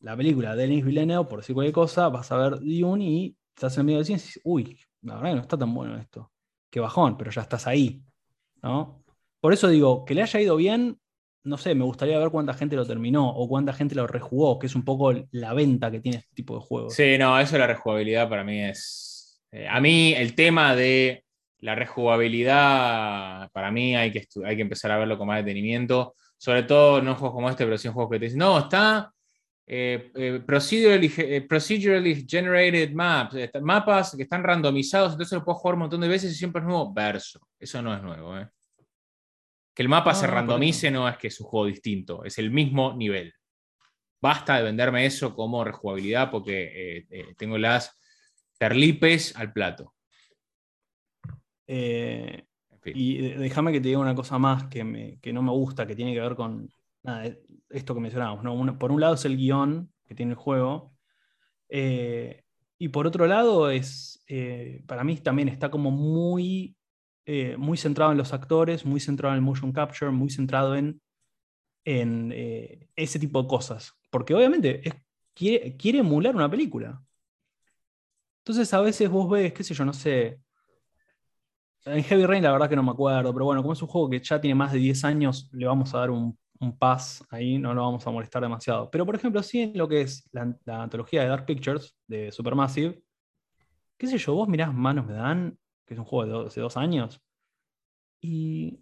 la película de Denis Villeneuve, por decir cualquier cosa, vas a ver Dune y estás en medio del cine y dices, uy, la verdad que no está tan bueno esto. Qué bajón, pero ya estás ahí. ¿No? Por eso digo, que le haya ido bien, no sé, me gustaría ver cuánta gente lo terminó o cuánta gente lo rejugó, que es un poco la venta que tiene este tipo de juegos. Sí, no, eso de la rejugabilidad para mí es. eh, a mí el tema de la rejugabilidad, para mí hay que, hay que empezar a verlo con más detenimiento. Sobre todo no en juegos como este, pero sí en juegos que te dicen, no, está eh, eh, procedurally, eh, procedurally generated maps, mapas que están randomizados, entonces lo puedo jugar un montón de veces y siempre es nuevo. Verso, eso no es nuevo. Que el mapa No, se randomice no es que es un juego distinto, es el mismo nivel. Basta de venderme eso como rejugabilidad porque tengo las perlipes al plato. En fin. y déjame que te diga una cosa más que, me- que no me gusta, que tiene que ver con nada, esto que mencionábamos. ¿no? Por un lado es el guion que tiene el juego, eh, y por otro lado es, eh, para mí también está como muy, eh, muy centrado en los actores, muy centrado en el motion capture, muy centrado en, en ese tipo de cosas. Porque obviamente quiere emular una película. Entonces a veces vos ves, qué sé yo, no sé, en Heavy Rain la verdad que no me acuerdo, pero bueno, como es un juego que ya tiene más de 10 años, le vamos a dar un, un pass ahí, no lo vamos a molestar demasiado. Pero por ejemplo, sí en lo que es la, la antología de Dark Pictures, de Supermassive, qué sé yo, vos mirás Manos Me Dan, que es un juego de do- hace dos años, y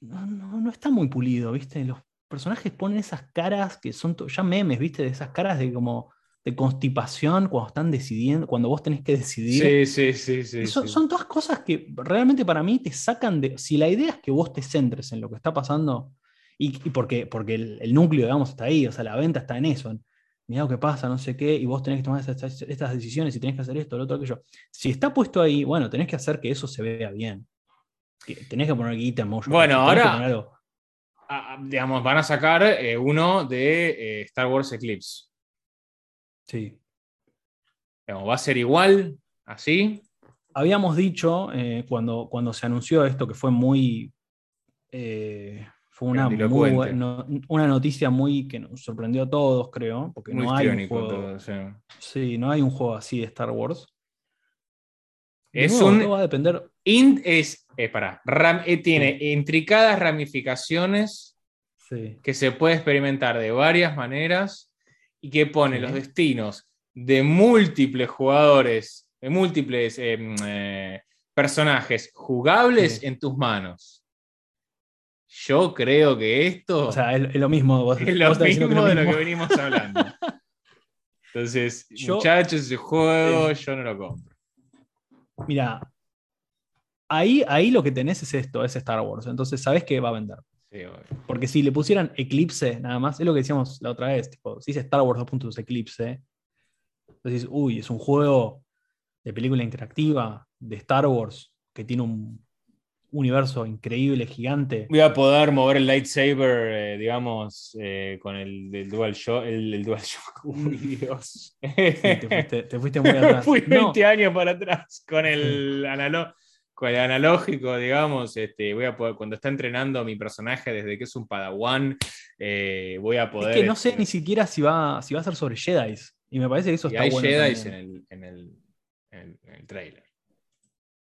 no, no- no está muy pulido, ¿viste? Los personajes ponen esas caras que son ya memes, ¿viste? De esas caras de como de constipación cuando están decidiendo, cuando vos tenés que decidir. Sí, sí, sí, sí. Y son, sí. son todas cosas que realmente para mí te sacan de. Si la idea es que vos te centres en lo que está pasando, y, y porque, porque el, el núcleo, digamos, está ahí, o sea, la venta está en eso, en mirá lo que pasa, no sé qué, y vos tenés que tomar estas, estas decisiones y tenés que hacer esto, lo otro, aquello. Si está puesto ahí, bueno, tenés que hacer que eso se vea bien. Tenés que poner guita en motion. Bueno, ahora-. Ah, ah, digamos, van a sacar eh, uno de eh, Star Wars Eclipse. Sí. Digamos, ¿Va a ser igual? ¿Así? Habíamos dicho eh, cuando, cuando se anunció esto que fue muy. Fue una, muy no- una noticia muy que nos sorprendió a todos, creo, porque Muy no hay, un juego, todo, sí. sí, no hay un juego así de Star Wars. Es nuevo, un- todo va a depender. Int es, eh, pará, ram- eh, tiene intricadas ramificaciones Sí, que se puede experimentar de varias maneras y que pone los destinos de múltiples jugadores, de múltiples eh, mm, eh, personajes jugables en tus manos. Yo creo que esto O sea, es, es lo mismo. Vos, es lo vos mismo que de lo que venimos hablando. Entonces, Yo- muchachos, ese juego yo no lo compro. Mira, ahí, ahí lo que tenés es esto, es Star Wars. Entonces, sabes que va a vender. Sí. Porque si le pusieran Eclipse nada más, es lo que decíamos la otra vez, tipo, si dice Star Wars 2 puntos Eclipse, entonces, uy, es un juego de película interactiva de Star Wars que tiene un universo increíble, gigante. Voy a poder mover el lightsaber, eh, digamos, eh, con el, del Dual Shock. El, el Dual Shock. Uy, Dios. Sí, te, fuiste, te fuiste muy atrás. Fui No, 20 años para atrás con el, con el analógico, digamos. Este, voy a poder, cuando está entrenando mi personaje desde que es un padawan, eh, voy a poder. es que no sé este, ni siquiera si va, si va a ser sobre Jedi. Y me parece que eso y está hay bueno. Jedi en el, en, el, en, en el trailer.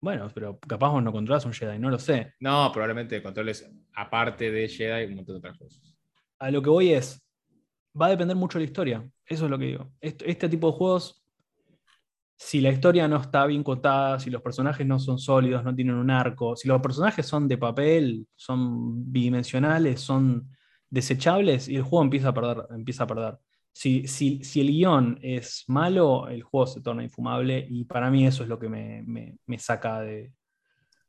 Bueno, pero capaz vos no controlas un Jedi, no lo sé. No, probablemente controles, aparte de Jedi, un montón de otras cosas. a lo que voy es, va a depender mucho de la historia. Eso es lo que digo. Este, este tipo de juegos, si la historia no está bien contada, si los personajes no son sólidos, no tienen un arco, si los personajes son de papel, son bidimensionales, son desechables, y el juego empieza a perder. Empieza a perder. Si, si- si el guion es malo, el juego se torna infumable, y para mí eso es lo que me, me- me saca de-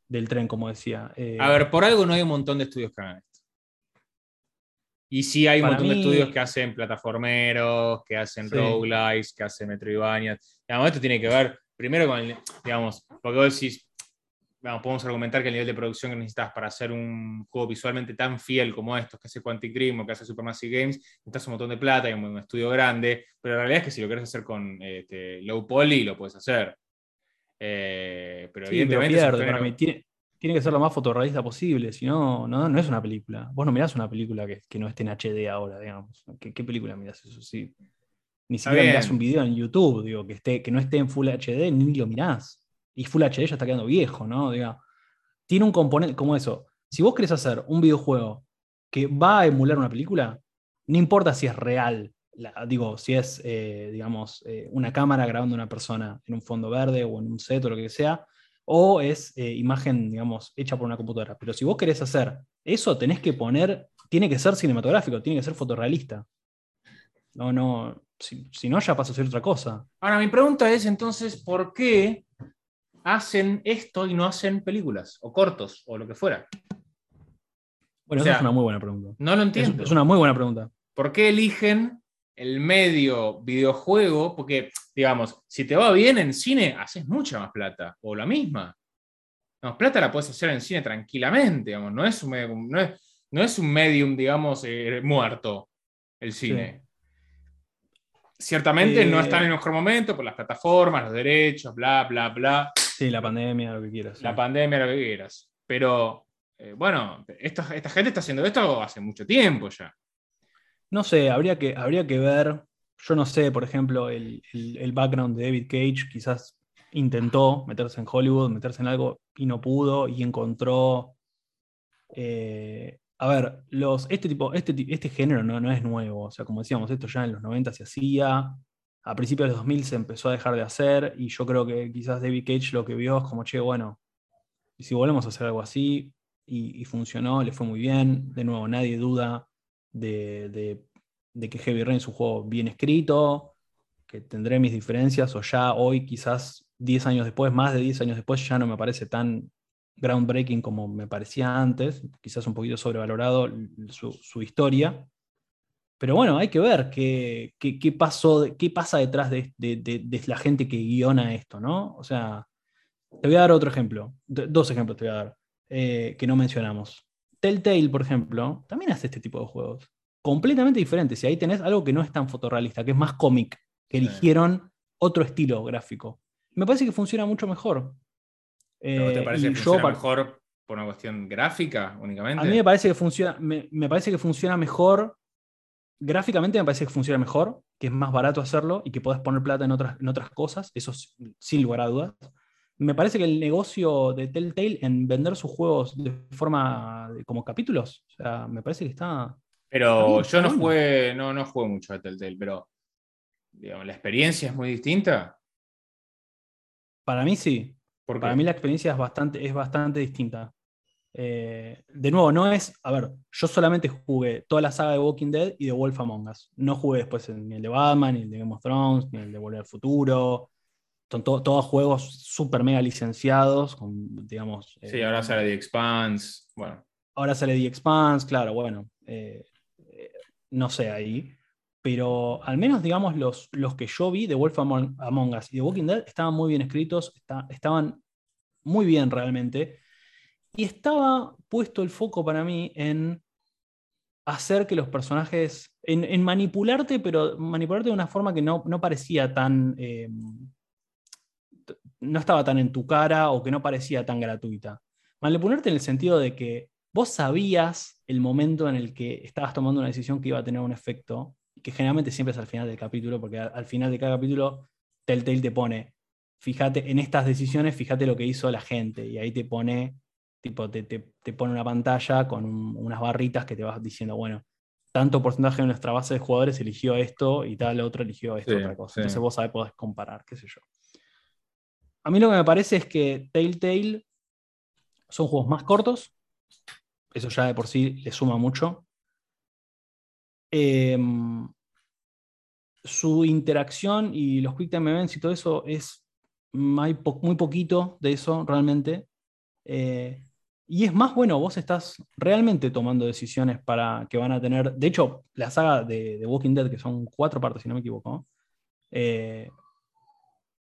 del tren, como decía. Eh, A ver, por algo no hay un montón de estudios que hagan esto. Y sí hay un montón de estudios que hacen plataformeros, que hacen Sí. roguelikes, que hacen Metroidvania. Digamos, esto tiene que ver primero con el, digamos, porque vos decís, vamos, podemos argumentar que el nivel de producción que necesitas para hacer un juego visualmente tan fiel como estos que hace Quantic Dream o que hace Supermassive Games, necesitas un montón de plata y un, un estudio grande, pero la realidad es que si lo querés hacer con este, low poly, lo puedes hacer. Eh, pero Sí, evidentemente pierde, para mí. Tiene, tiene que ser lo más fotorrealista posible, si no, no, no es una película. Vos no mirás una película que, que no esté en HD ahora, digamos. ¿Qué, qué película mirás eso? Sí. Ni siquiera mirás un video en YouTube, digo, que, esté, que no esté en Full HD, ni lo mirás. Y Full HD ya está quedando viejo, ¿no? Diga, tiene un componente como eso. Si vos querés hacer un videojuego que va a emular una película, no importa si es real, digo, si es, eh, digamos, eh, una cámara grabando a una persona en un fondo verde o en un set o lo que sea, o es eh, imagen, digamos, hecha por una computadora. Pero si vos querés hacer eso, tenés que poner, tiene que ser cinematográfico, tiene que ser fotorrealista. No, no, si, si no ya pasa a ser otra cosa. Ahora, mi pregunta es entonces, ¿por qué hacen esto y no hacen películas o cortos o lo que fuera? Bueno, O esa es una muy buena pregunta. No lo entiendo. es una muy buena pregunta. ¿Por qué eligen el medio videojuego? Porque, digamos, si te va bien en cine, haces mucha más plata o la misma. No, plata la puedes hacer en cine tranquilamente, digamos. No es un, medio- no es, no es un medium, digamos, eh, muerto el cine. Ciertamente no Eh, están en el mejor momento por las plataformas, los derechos, bla, bla, bla. Sí, la pandemia, lo que quieras. la sí. pandemia, lo que quieras. Pero, eh, bueno, esta, esta gente está haciendo esto hace mucho tiempo ya. No sé, habría que, habría que ver. Yo no sé, por ejemplo, el, el- el background de David Cage quizás intentó meterse en Hollywood, meterse en algo y no pudo y encontró. eh, a ver, los, este, tipo, este, este género no, no es nuevo. O sea, como decíamos, esto ya en los 90 se hacía. A principios de los 2000 se empezó a dejar de hacer. Y yo creo que quizás David Cage lo que vio es como, che, bueno, si volvemos a hacer algo así y, funcionó, le fue muy bien. De nuevo, nadie duda de, que Heavy Rain es un juego bien escrito, que tendré mis diferencias, o ya hoy, quizás 10 años después, más de 10 años después, ya no me parece tan groundbreaking como me parecía antes, quizás un poquito sobrevalorado su historia. Pero bueno, hay que ver qué, qué, pasó, qué pasa detrás de, de, la gente que guiona esto, ¿no? O sea, te voy a dar otro ejemplo, dos ejemplos te voy a dar, eh, que no mencionamos. Telltale, por ejemplo, también hace este tipo de juegos, completamente diferentes. Y ahí tenés algo que no es tan fotorrealista, que es más cómic, que eligieron otro estilo gráfico. Me parece que funciona mucho mejor. ¿Te parece que funciona mejor por una cuestión gráfica únicamente? A mí me parece que funciona, me parece que funciona mejor gráficamente me parece que funciona mejor, que es más barato hacerlo y que puedes poner plata en otras, en otras cosas, eso sin lugar a dudas. Me parece que el negocio de Telltale en vender sus juegos de forma como capítulos, o sea, me parece que está. Pero yo no jugué, no, no jugué mucho a Telltale, pero digamos, la experiencia es muy distinta. Para mí sí. Para mí la experiencia es bastante, es bastante distinta. Eh, de nuevo, no es. A ver, yo solamente jugué toda la saga de Walking Dead y de Wolf Among Us. No jugué después ni el de Batman, ni el de Game of Thrones, ni el de Volver al Futuro. Son todos juegos súper mega licenciados, con, digamos. Sí, ahora eh, sale The Expanse. Bueno. Ahora sale The Expanse, claro, bueno. Eh, no sé ahí. Pero al menos, digamos, los, los que yo vi de Wolf Among, Us y de Walking Dead estaban muy bien escritos, estaban muy bien realmente. Y estaba puesto el foco para mí en hacer que los personajes, en, manipularte, pero manipularte de una forma que no, parecía tan, eh, no estaba tan en tu cara o que no parecía tan gratuita. Manipularte en el sentido de que vos sabías el momento en el que estabas tomando una decisión que iba a tener un efecto, que generalmente siempre es al final del capítulo, porque al, al final de cada capítulo Telltale te pone, fíjate en estas decisiones, fíjate lo que hizo la gente, y ahí te pone Tipo, te, pone una pantalla con unas barritas que te vas diciendo, bueno, tanto porcentaje de nuestra base de jugadores eligió esto y tal otro eligió esto, otra cosa. Entonces vos sabés, podés comparar, qué sé yo. A mí lo que me parece es que Telltale son juegos más cortos. Eso ya de por sí le suma mucho. Em, su interacción y los quick time events y todo eso es muy, muy poquito de eso realmente. Eh, y es más, bueno, vos estás realmente tomando decisiones para que van a tener. De hecho, la saga de, Walking Dead, que son cuatro partes, si no me equivoco, eh,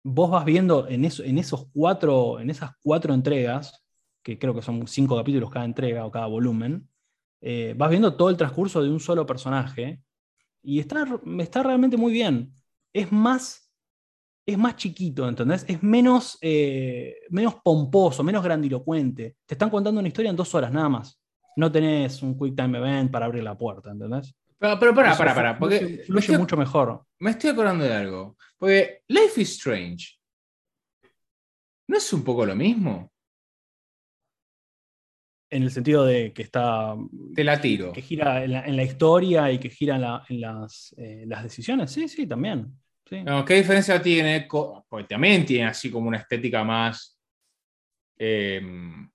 vos vas viendo en, en, esos cuatro, en esas cuatro entregas, que creo que son cinco capítulos cada entrega o cada volumen, eh, vas viendo todo el transcurso de un solo personaje y está, está realmente muy bien. Es más es más chiquito, ¿entendés? Es menos, eh, menos pomposo, menos grandilocuente. Te están contando una historia en dos horas, nada más. No tenés un quick time event para abrir la puerta, ¿entendés? Pero, pero para, para, para, porque fluye, mucho mejor. Me estoy acordando de algo. Porque Life is Strange. ¿No es un poco lo mismo? En el sentido de que está. Te la tiro. Que gira en la, historia y que gira en, las, eh, las decisiones. Sí, sí, también. ¿Qué diferencia tiene? Porque también tiene así como una estética más. Em,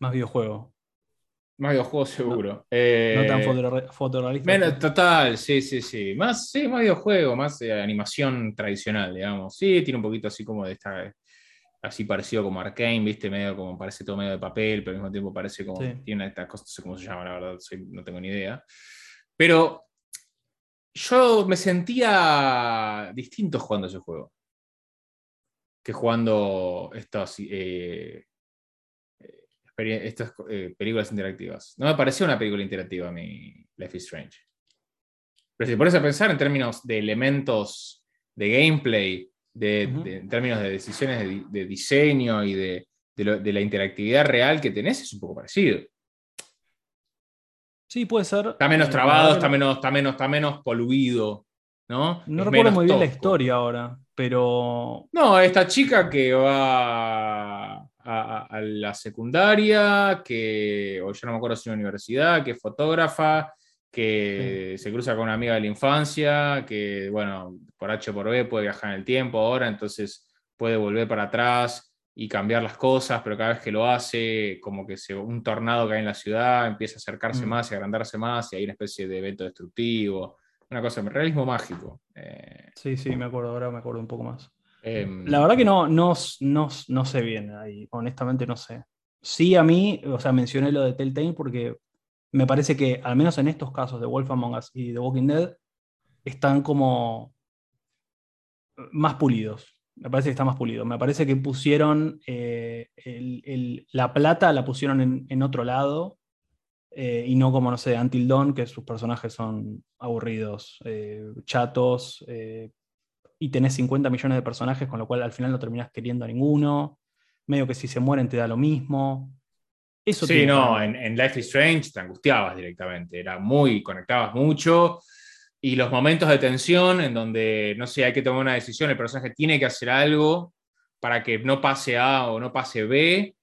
más videojuego. Más videojuego seguro. No, tan eh, fotorrealista. total, sí, sí, sí. Más, sí, más videojuego, más animación tradicional, digamos. Sí, tiene un poquito así como de esta. Así parecido como Arkane, ¿viste? Medio como parece todo medio de papel, pero al mismo tiempo parece como. Tiene esta cosa, no sé cómo se llama, la verdad, no tengo ni idea. Pero yo me sentía distinto jugando ese juego que jugando estas, eh, estas eh, películas interactivas. No me pareció una película interactiva a mí, Life is Strange. Pero si pones a pensar en términos de elementos de gameplay, de, en términos de decisiones de, diseño y de, de, la interactividad real que tenés, es un poco parecido. Sí, puede ser. Está menos eh, trabado, está menos, está menos, está menos poluido. ¿no? No recuerdo muy bien la historia ahora, pero. No, esta chica que va a, la secundaria, que, o yo no me acuerdo si es una universidad, que es fotógrafa, que se cruza con una amiga de la infancia, que, bueno, por H por B puede viajar en el tiempo ahora, entonces puede volver para atrás y cambiar las cosas, pero cada vez que lo hace, como que se, un tornado cae en la ciudad, empieza a acercarse mm. más y agrandarse más, y hay una especie de evento destructivo, una cosa, realismo mágico. Eh. Sí, sí, me acuerdo, ahora me acuerdo un poco más. Em, la verdad que no, no, no, no sé bien ahí, honestamente no sé. Sí, a mí, o sea, mencioné lo de Telltale porque me parece que, al menos en estos casos de Wolf Among Us y The Walking Dead, están como más pulidos. Me parece que está más pulido. Me parece que pusieron eh, la plata, la pusieron en, otro lado. Eh, y no como, no sé, Until Dawn, que sus personajes son aburridos, eh, chatos, y tenés 50 millones de personajes, con lo cual al final no terminás queriendo a ninguno. Medio que si se mueren te da lo mismo. Eso sí, no, en, en, Life is Strange te angustiabas directamente, era muy, conectabas mucho, y los momentos de tensión en donde, no sé, hay que tomar una decisión, el personaje tiene que hacer algo para que no pase A o no pase B,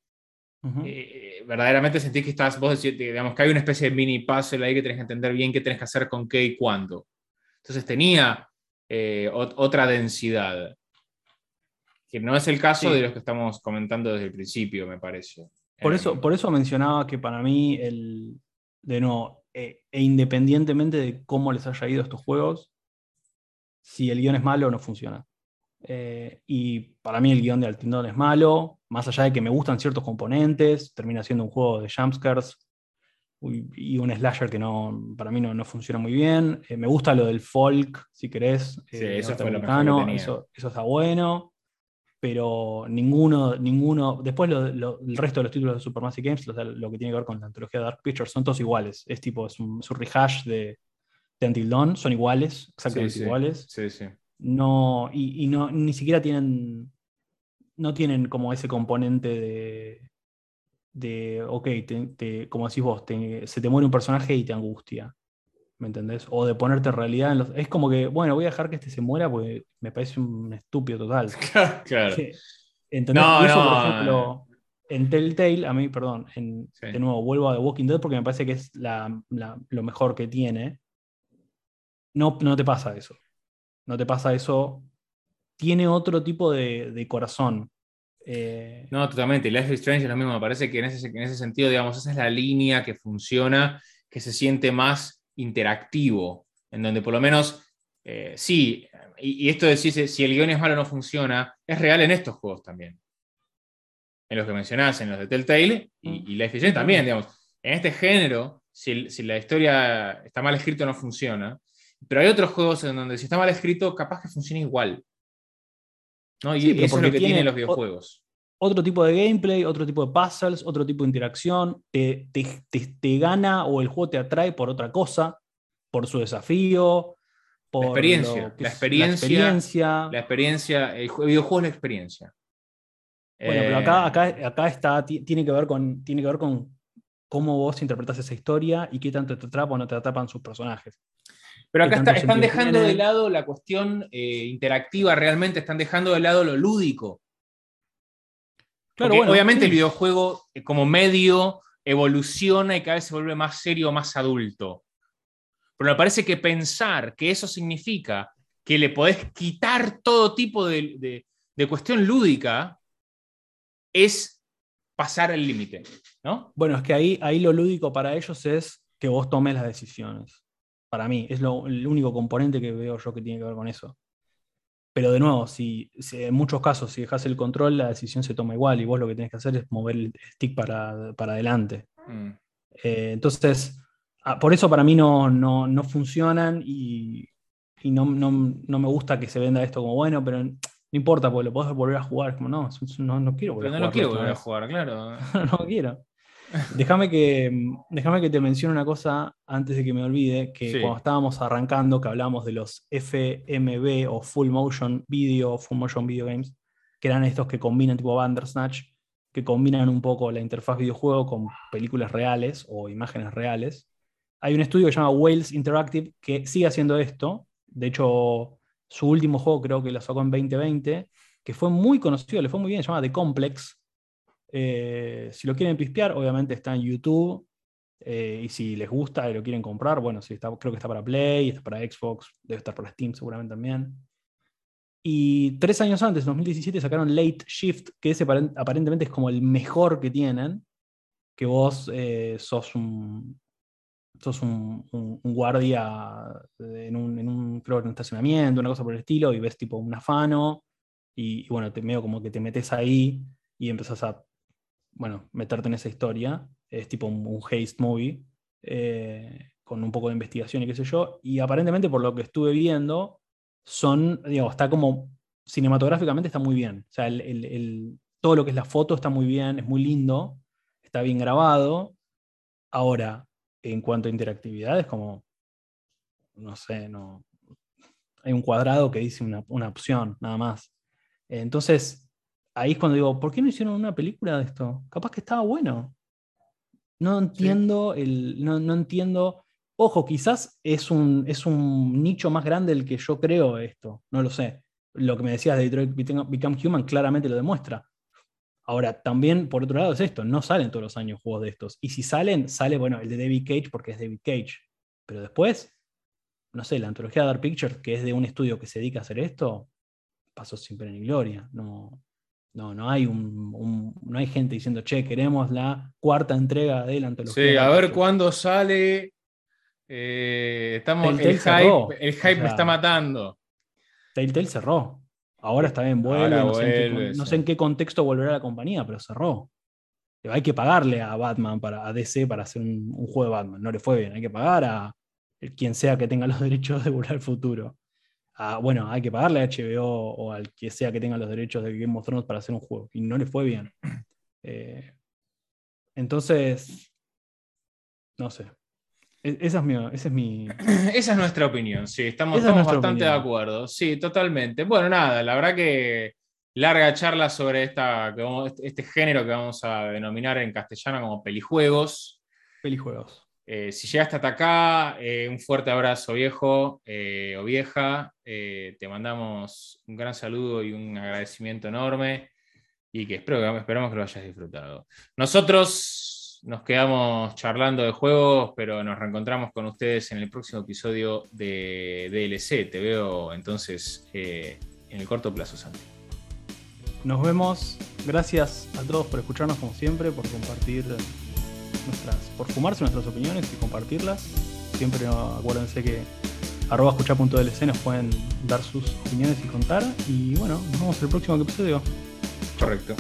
eh, verdaderamente sentís que estás, vos decís, digamos, que hay una especie de mini puzzle ahí que tenés que entender bien qué tenés que hacer con qué y cuándo. Entonces tenía eh, otra densidad, que no es el caso de los que estamos comentando desde el principio, me parece. Por eso, por eso mencionaba que para mí, el, de nuevo, e, e, independientemente de cómo les haya ido estos juegos, si el guion es malo, no funciona. Eh, y para mí el guion de Altindón es malo, más allá de que me gustan ciertos componentes, termina siendo un juego de jumpscares y un slasher que no, para mí no, no funciona muy bien. Eh, me gusta lo del folk, si querés, sí, eso, fue lo eso, eso está bueno pero ninguno, ninguno, después el resto de los títulos de Supermassive Games, lo que tiene que ver con la antología de Dark Pictures, son todos iguales. Es tipo, es un, rehash de, de Until Dawn, son iguales, exactamente iguales. Sí, sí. No, y, no, ni siquiera tienen, no tienen como ese componente de, de ok, como decís vos, se te muere un personaje y te angustia. ¿Me entendés? O de ponerte realidad en los... Es como que, bueno, voy a dejar que este se muera porque me parece un estúpido total. claro. ¿Entendés? No, eso, por ejemplo, en Telltale, a mí, perdón, de nuevo, vuelvo a The Walking Dead porque me parece que es lo mejor que tiene. No, no te pasa eso. No te pasa eso. Tiene otro tipo de, corazón. Eh, no, totalmente. Life is Strange es lo mismo. Me parece que en ese, en ese sentido, digamos, esa es la línea que funciona, que se siente más interactivo, en donde por lo menos, eh, sí, y, esto de si, si el guion es malo o no funciona, es real en estos juegos también. En los que mencionás, en los de Telltale y, mm. y Life is también, digamos. En este género, si, la historia está mal escrita no funciona. Pero hay otros juegos en donde si está mal escrito, capaz que funciona igual. ¿no? Y eso es lo que tienen los videojuegos otro tipo de gameplay, otro tipo de puzzles, otro tipo de interacción, te, te, gana o el juego te atrae por otra cosa, por su desafío, por la experiencia, la, experiencia la experiencia, el videojuego es la experiencia. Bueno, pero acá, acá, acá está, tiene que, ver con, tiene que ver con cómo vos interpretas esa historia y qué tanto te atrapa o no te atrapan sus personajes. Pero acá están dejando de lado la cuestión eh, interactiva, realmente están dejando de lado lo lúdico obviamente el videojuego eh, como medio evoluciona y cada vez se vuelve más serio, más adulto. Pero me parece que pensar que eso significa que le podés quitar todo tipo de, cuestión lúdica es pasar el límite, ¿no? Bueno, es que ahí, ahí lo lúdico para ellos es que vos tomes las decisiones. Para mí, es lo, el único componente que veo yo que tiene que ver con eso. Pero de nuevo, si, en muchos casos, si dejas el control, la decisión se toma igual y vos lo que tenés que hacer es mover el stick para, adelante. Mm. Eh, entonces, ah, por eso para mí no, no, funcionan y, no, me gusta que se venda esto como bueno, pero no importa, porque lo podés volver a jugar. Como no, no, quiero volver a jugar. No quiero volver a jugar, claro. no quiero. Déjame que, déjame que te mencione una cosa antes de que me olvide, que cuando estábamos arrancando, que hablábamos de los FMV o Full Motion Video, Full Motion Video Games, que eran estos que combinan tipo Bandersnatch, que combinan un poco la interfaz videojuego con películas reales o imágenes reales. Hay un estudio que se llama Wales Interactive que sigue haciendo esto. De hecho, su último juego creo que lo sacó en 2020, que fue muy conocido, le fue muy bien, se llama The Complex, eh, si lo quieren pispear, obviamente está en YouTube. Eh, y si les gusta y lo quieren comprar, bueno, creo que está para Play, está para Xbox, debe estar para Steam seguramente también. Y tres años antes, en 2017, sacaron Late Shift, que ese aparentemente es como el mejor que tienen, que vos eh, sos un, sos un, guardia en un, en un, creo, en un estacionamiento, una cosa por el estilo, y ves tipo un afano, y, bueno, te medio como que te metes ahí y empezás a bueno, meterte en esa historia. Es tipo un, haste movie. eh, con un poco de investigación y qué sé yo, y aparentemente por lo que estuve viendo, son, digo, está como cinematográficamente está muy bien. O sea, todo lo que es la foto está muy bien, es muy lindo, está bien grabado. Ahora, en cuanto a interactividad, es como, no sé, no. Hay un cuadrado que dice una, una opción, nada más. Entonces, ahí es cuando digo, ¿por qué no hicieron una película de esto? Capaz que estaba bueno. No entiendo, el, no, entiendo. Ojo, quizás es un, es un nicho más grande del que yo creo esto, no lo sé. Lo que me decías de Detroit Become Human claramente lo demuestra. Ahora, también, por otro lado, es esto, no salen todos los años juegos de estos. Y si salen, sale, bueno, el de David Cage porque es David Cage. Pero después, no sé, la antología Dark Pictures, que es de un estudio que se dedica a hacer esto, pasó sin pena ni gloria. No, no, no hay un, no hay gente diciendo, che, queremos la cuarta entrega de la antología. Sí, a ver cuándo sale. Eh, estamos, el, hype, el hype me está matando. Telltale cerró. Ahora está bien, vuelve. No, sé en qué, contexto volverá la compañía, pero cerró. Hay que pagarle a Batman, para, a DC, para hacer un, juego de Batman. No le fue bien. Hay que pagar a quien sea que tenga los derechos de volver al futuro bueno, hay que pagarle a HBO o al que sea que tenga los derechos de Game of Thrones para hacer un juego. Y no le fue bien. Eh, entonces, no sé. E, esa es mi, esa es mi. Esa es nuestra opinión, sí, estamos, bastante de acuerdo. Sí, totalmente. Bueno, nada, la verdad que larga charla sobre esta, este género que vamos a denominar en castellano como pelijuegos. Pelijuegos. Eh, si llegaste hasta acá, eh, un fuerte abrazo viejo eh, o vieja. te mandamos un gran saludo y un agradecimiento enorme y que espero, esperamos que lo hayas disfrutado. Nosotros nos quedamos charlando de juegos, pero nos reencontramos con ustedes en el próximo episodio de DLC. Te veo entonces en el corto plazo, Santi. Nos vemos. Gracias a todos por escucharnos como siempre, por compartir por fumarse nuestras opiniones y compartirlas. Siempre acuérdense que arroba escucha.dlc nos pueden dar sus opiniones y contar. Y bueno, nos vemos en el próximo episodio. Correcto.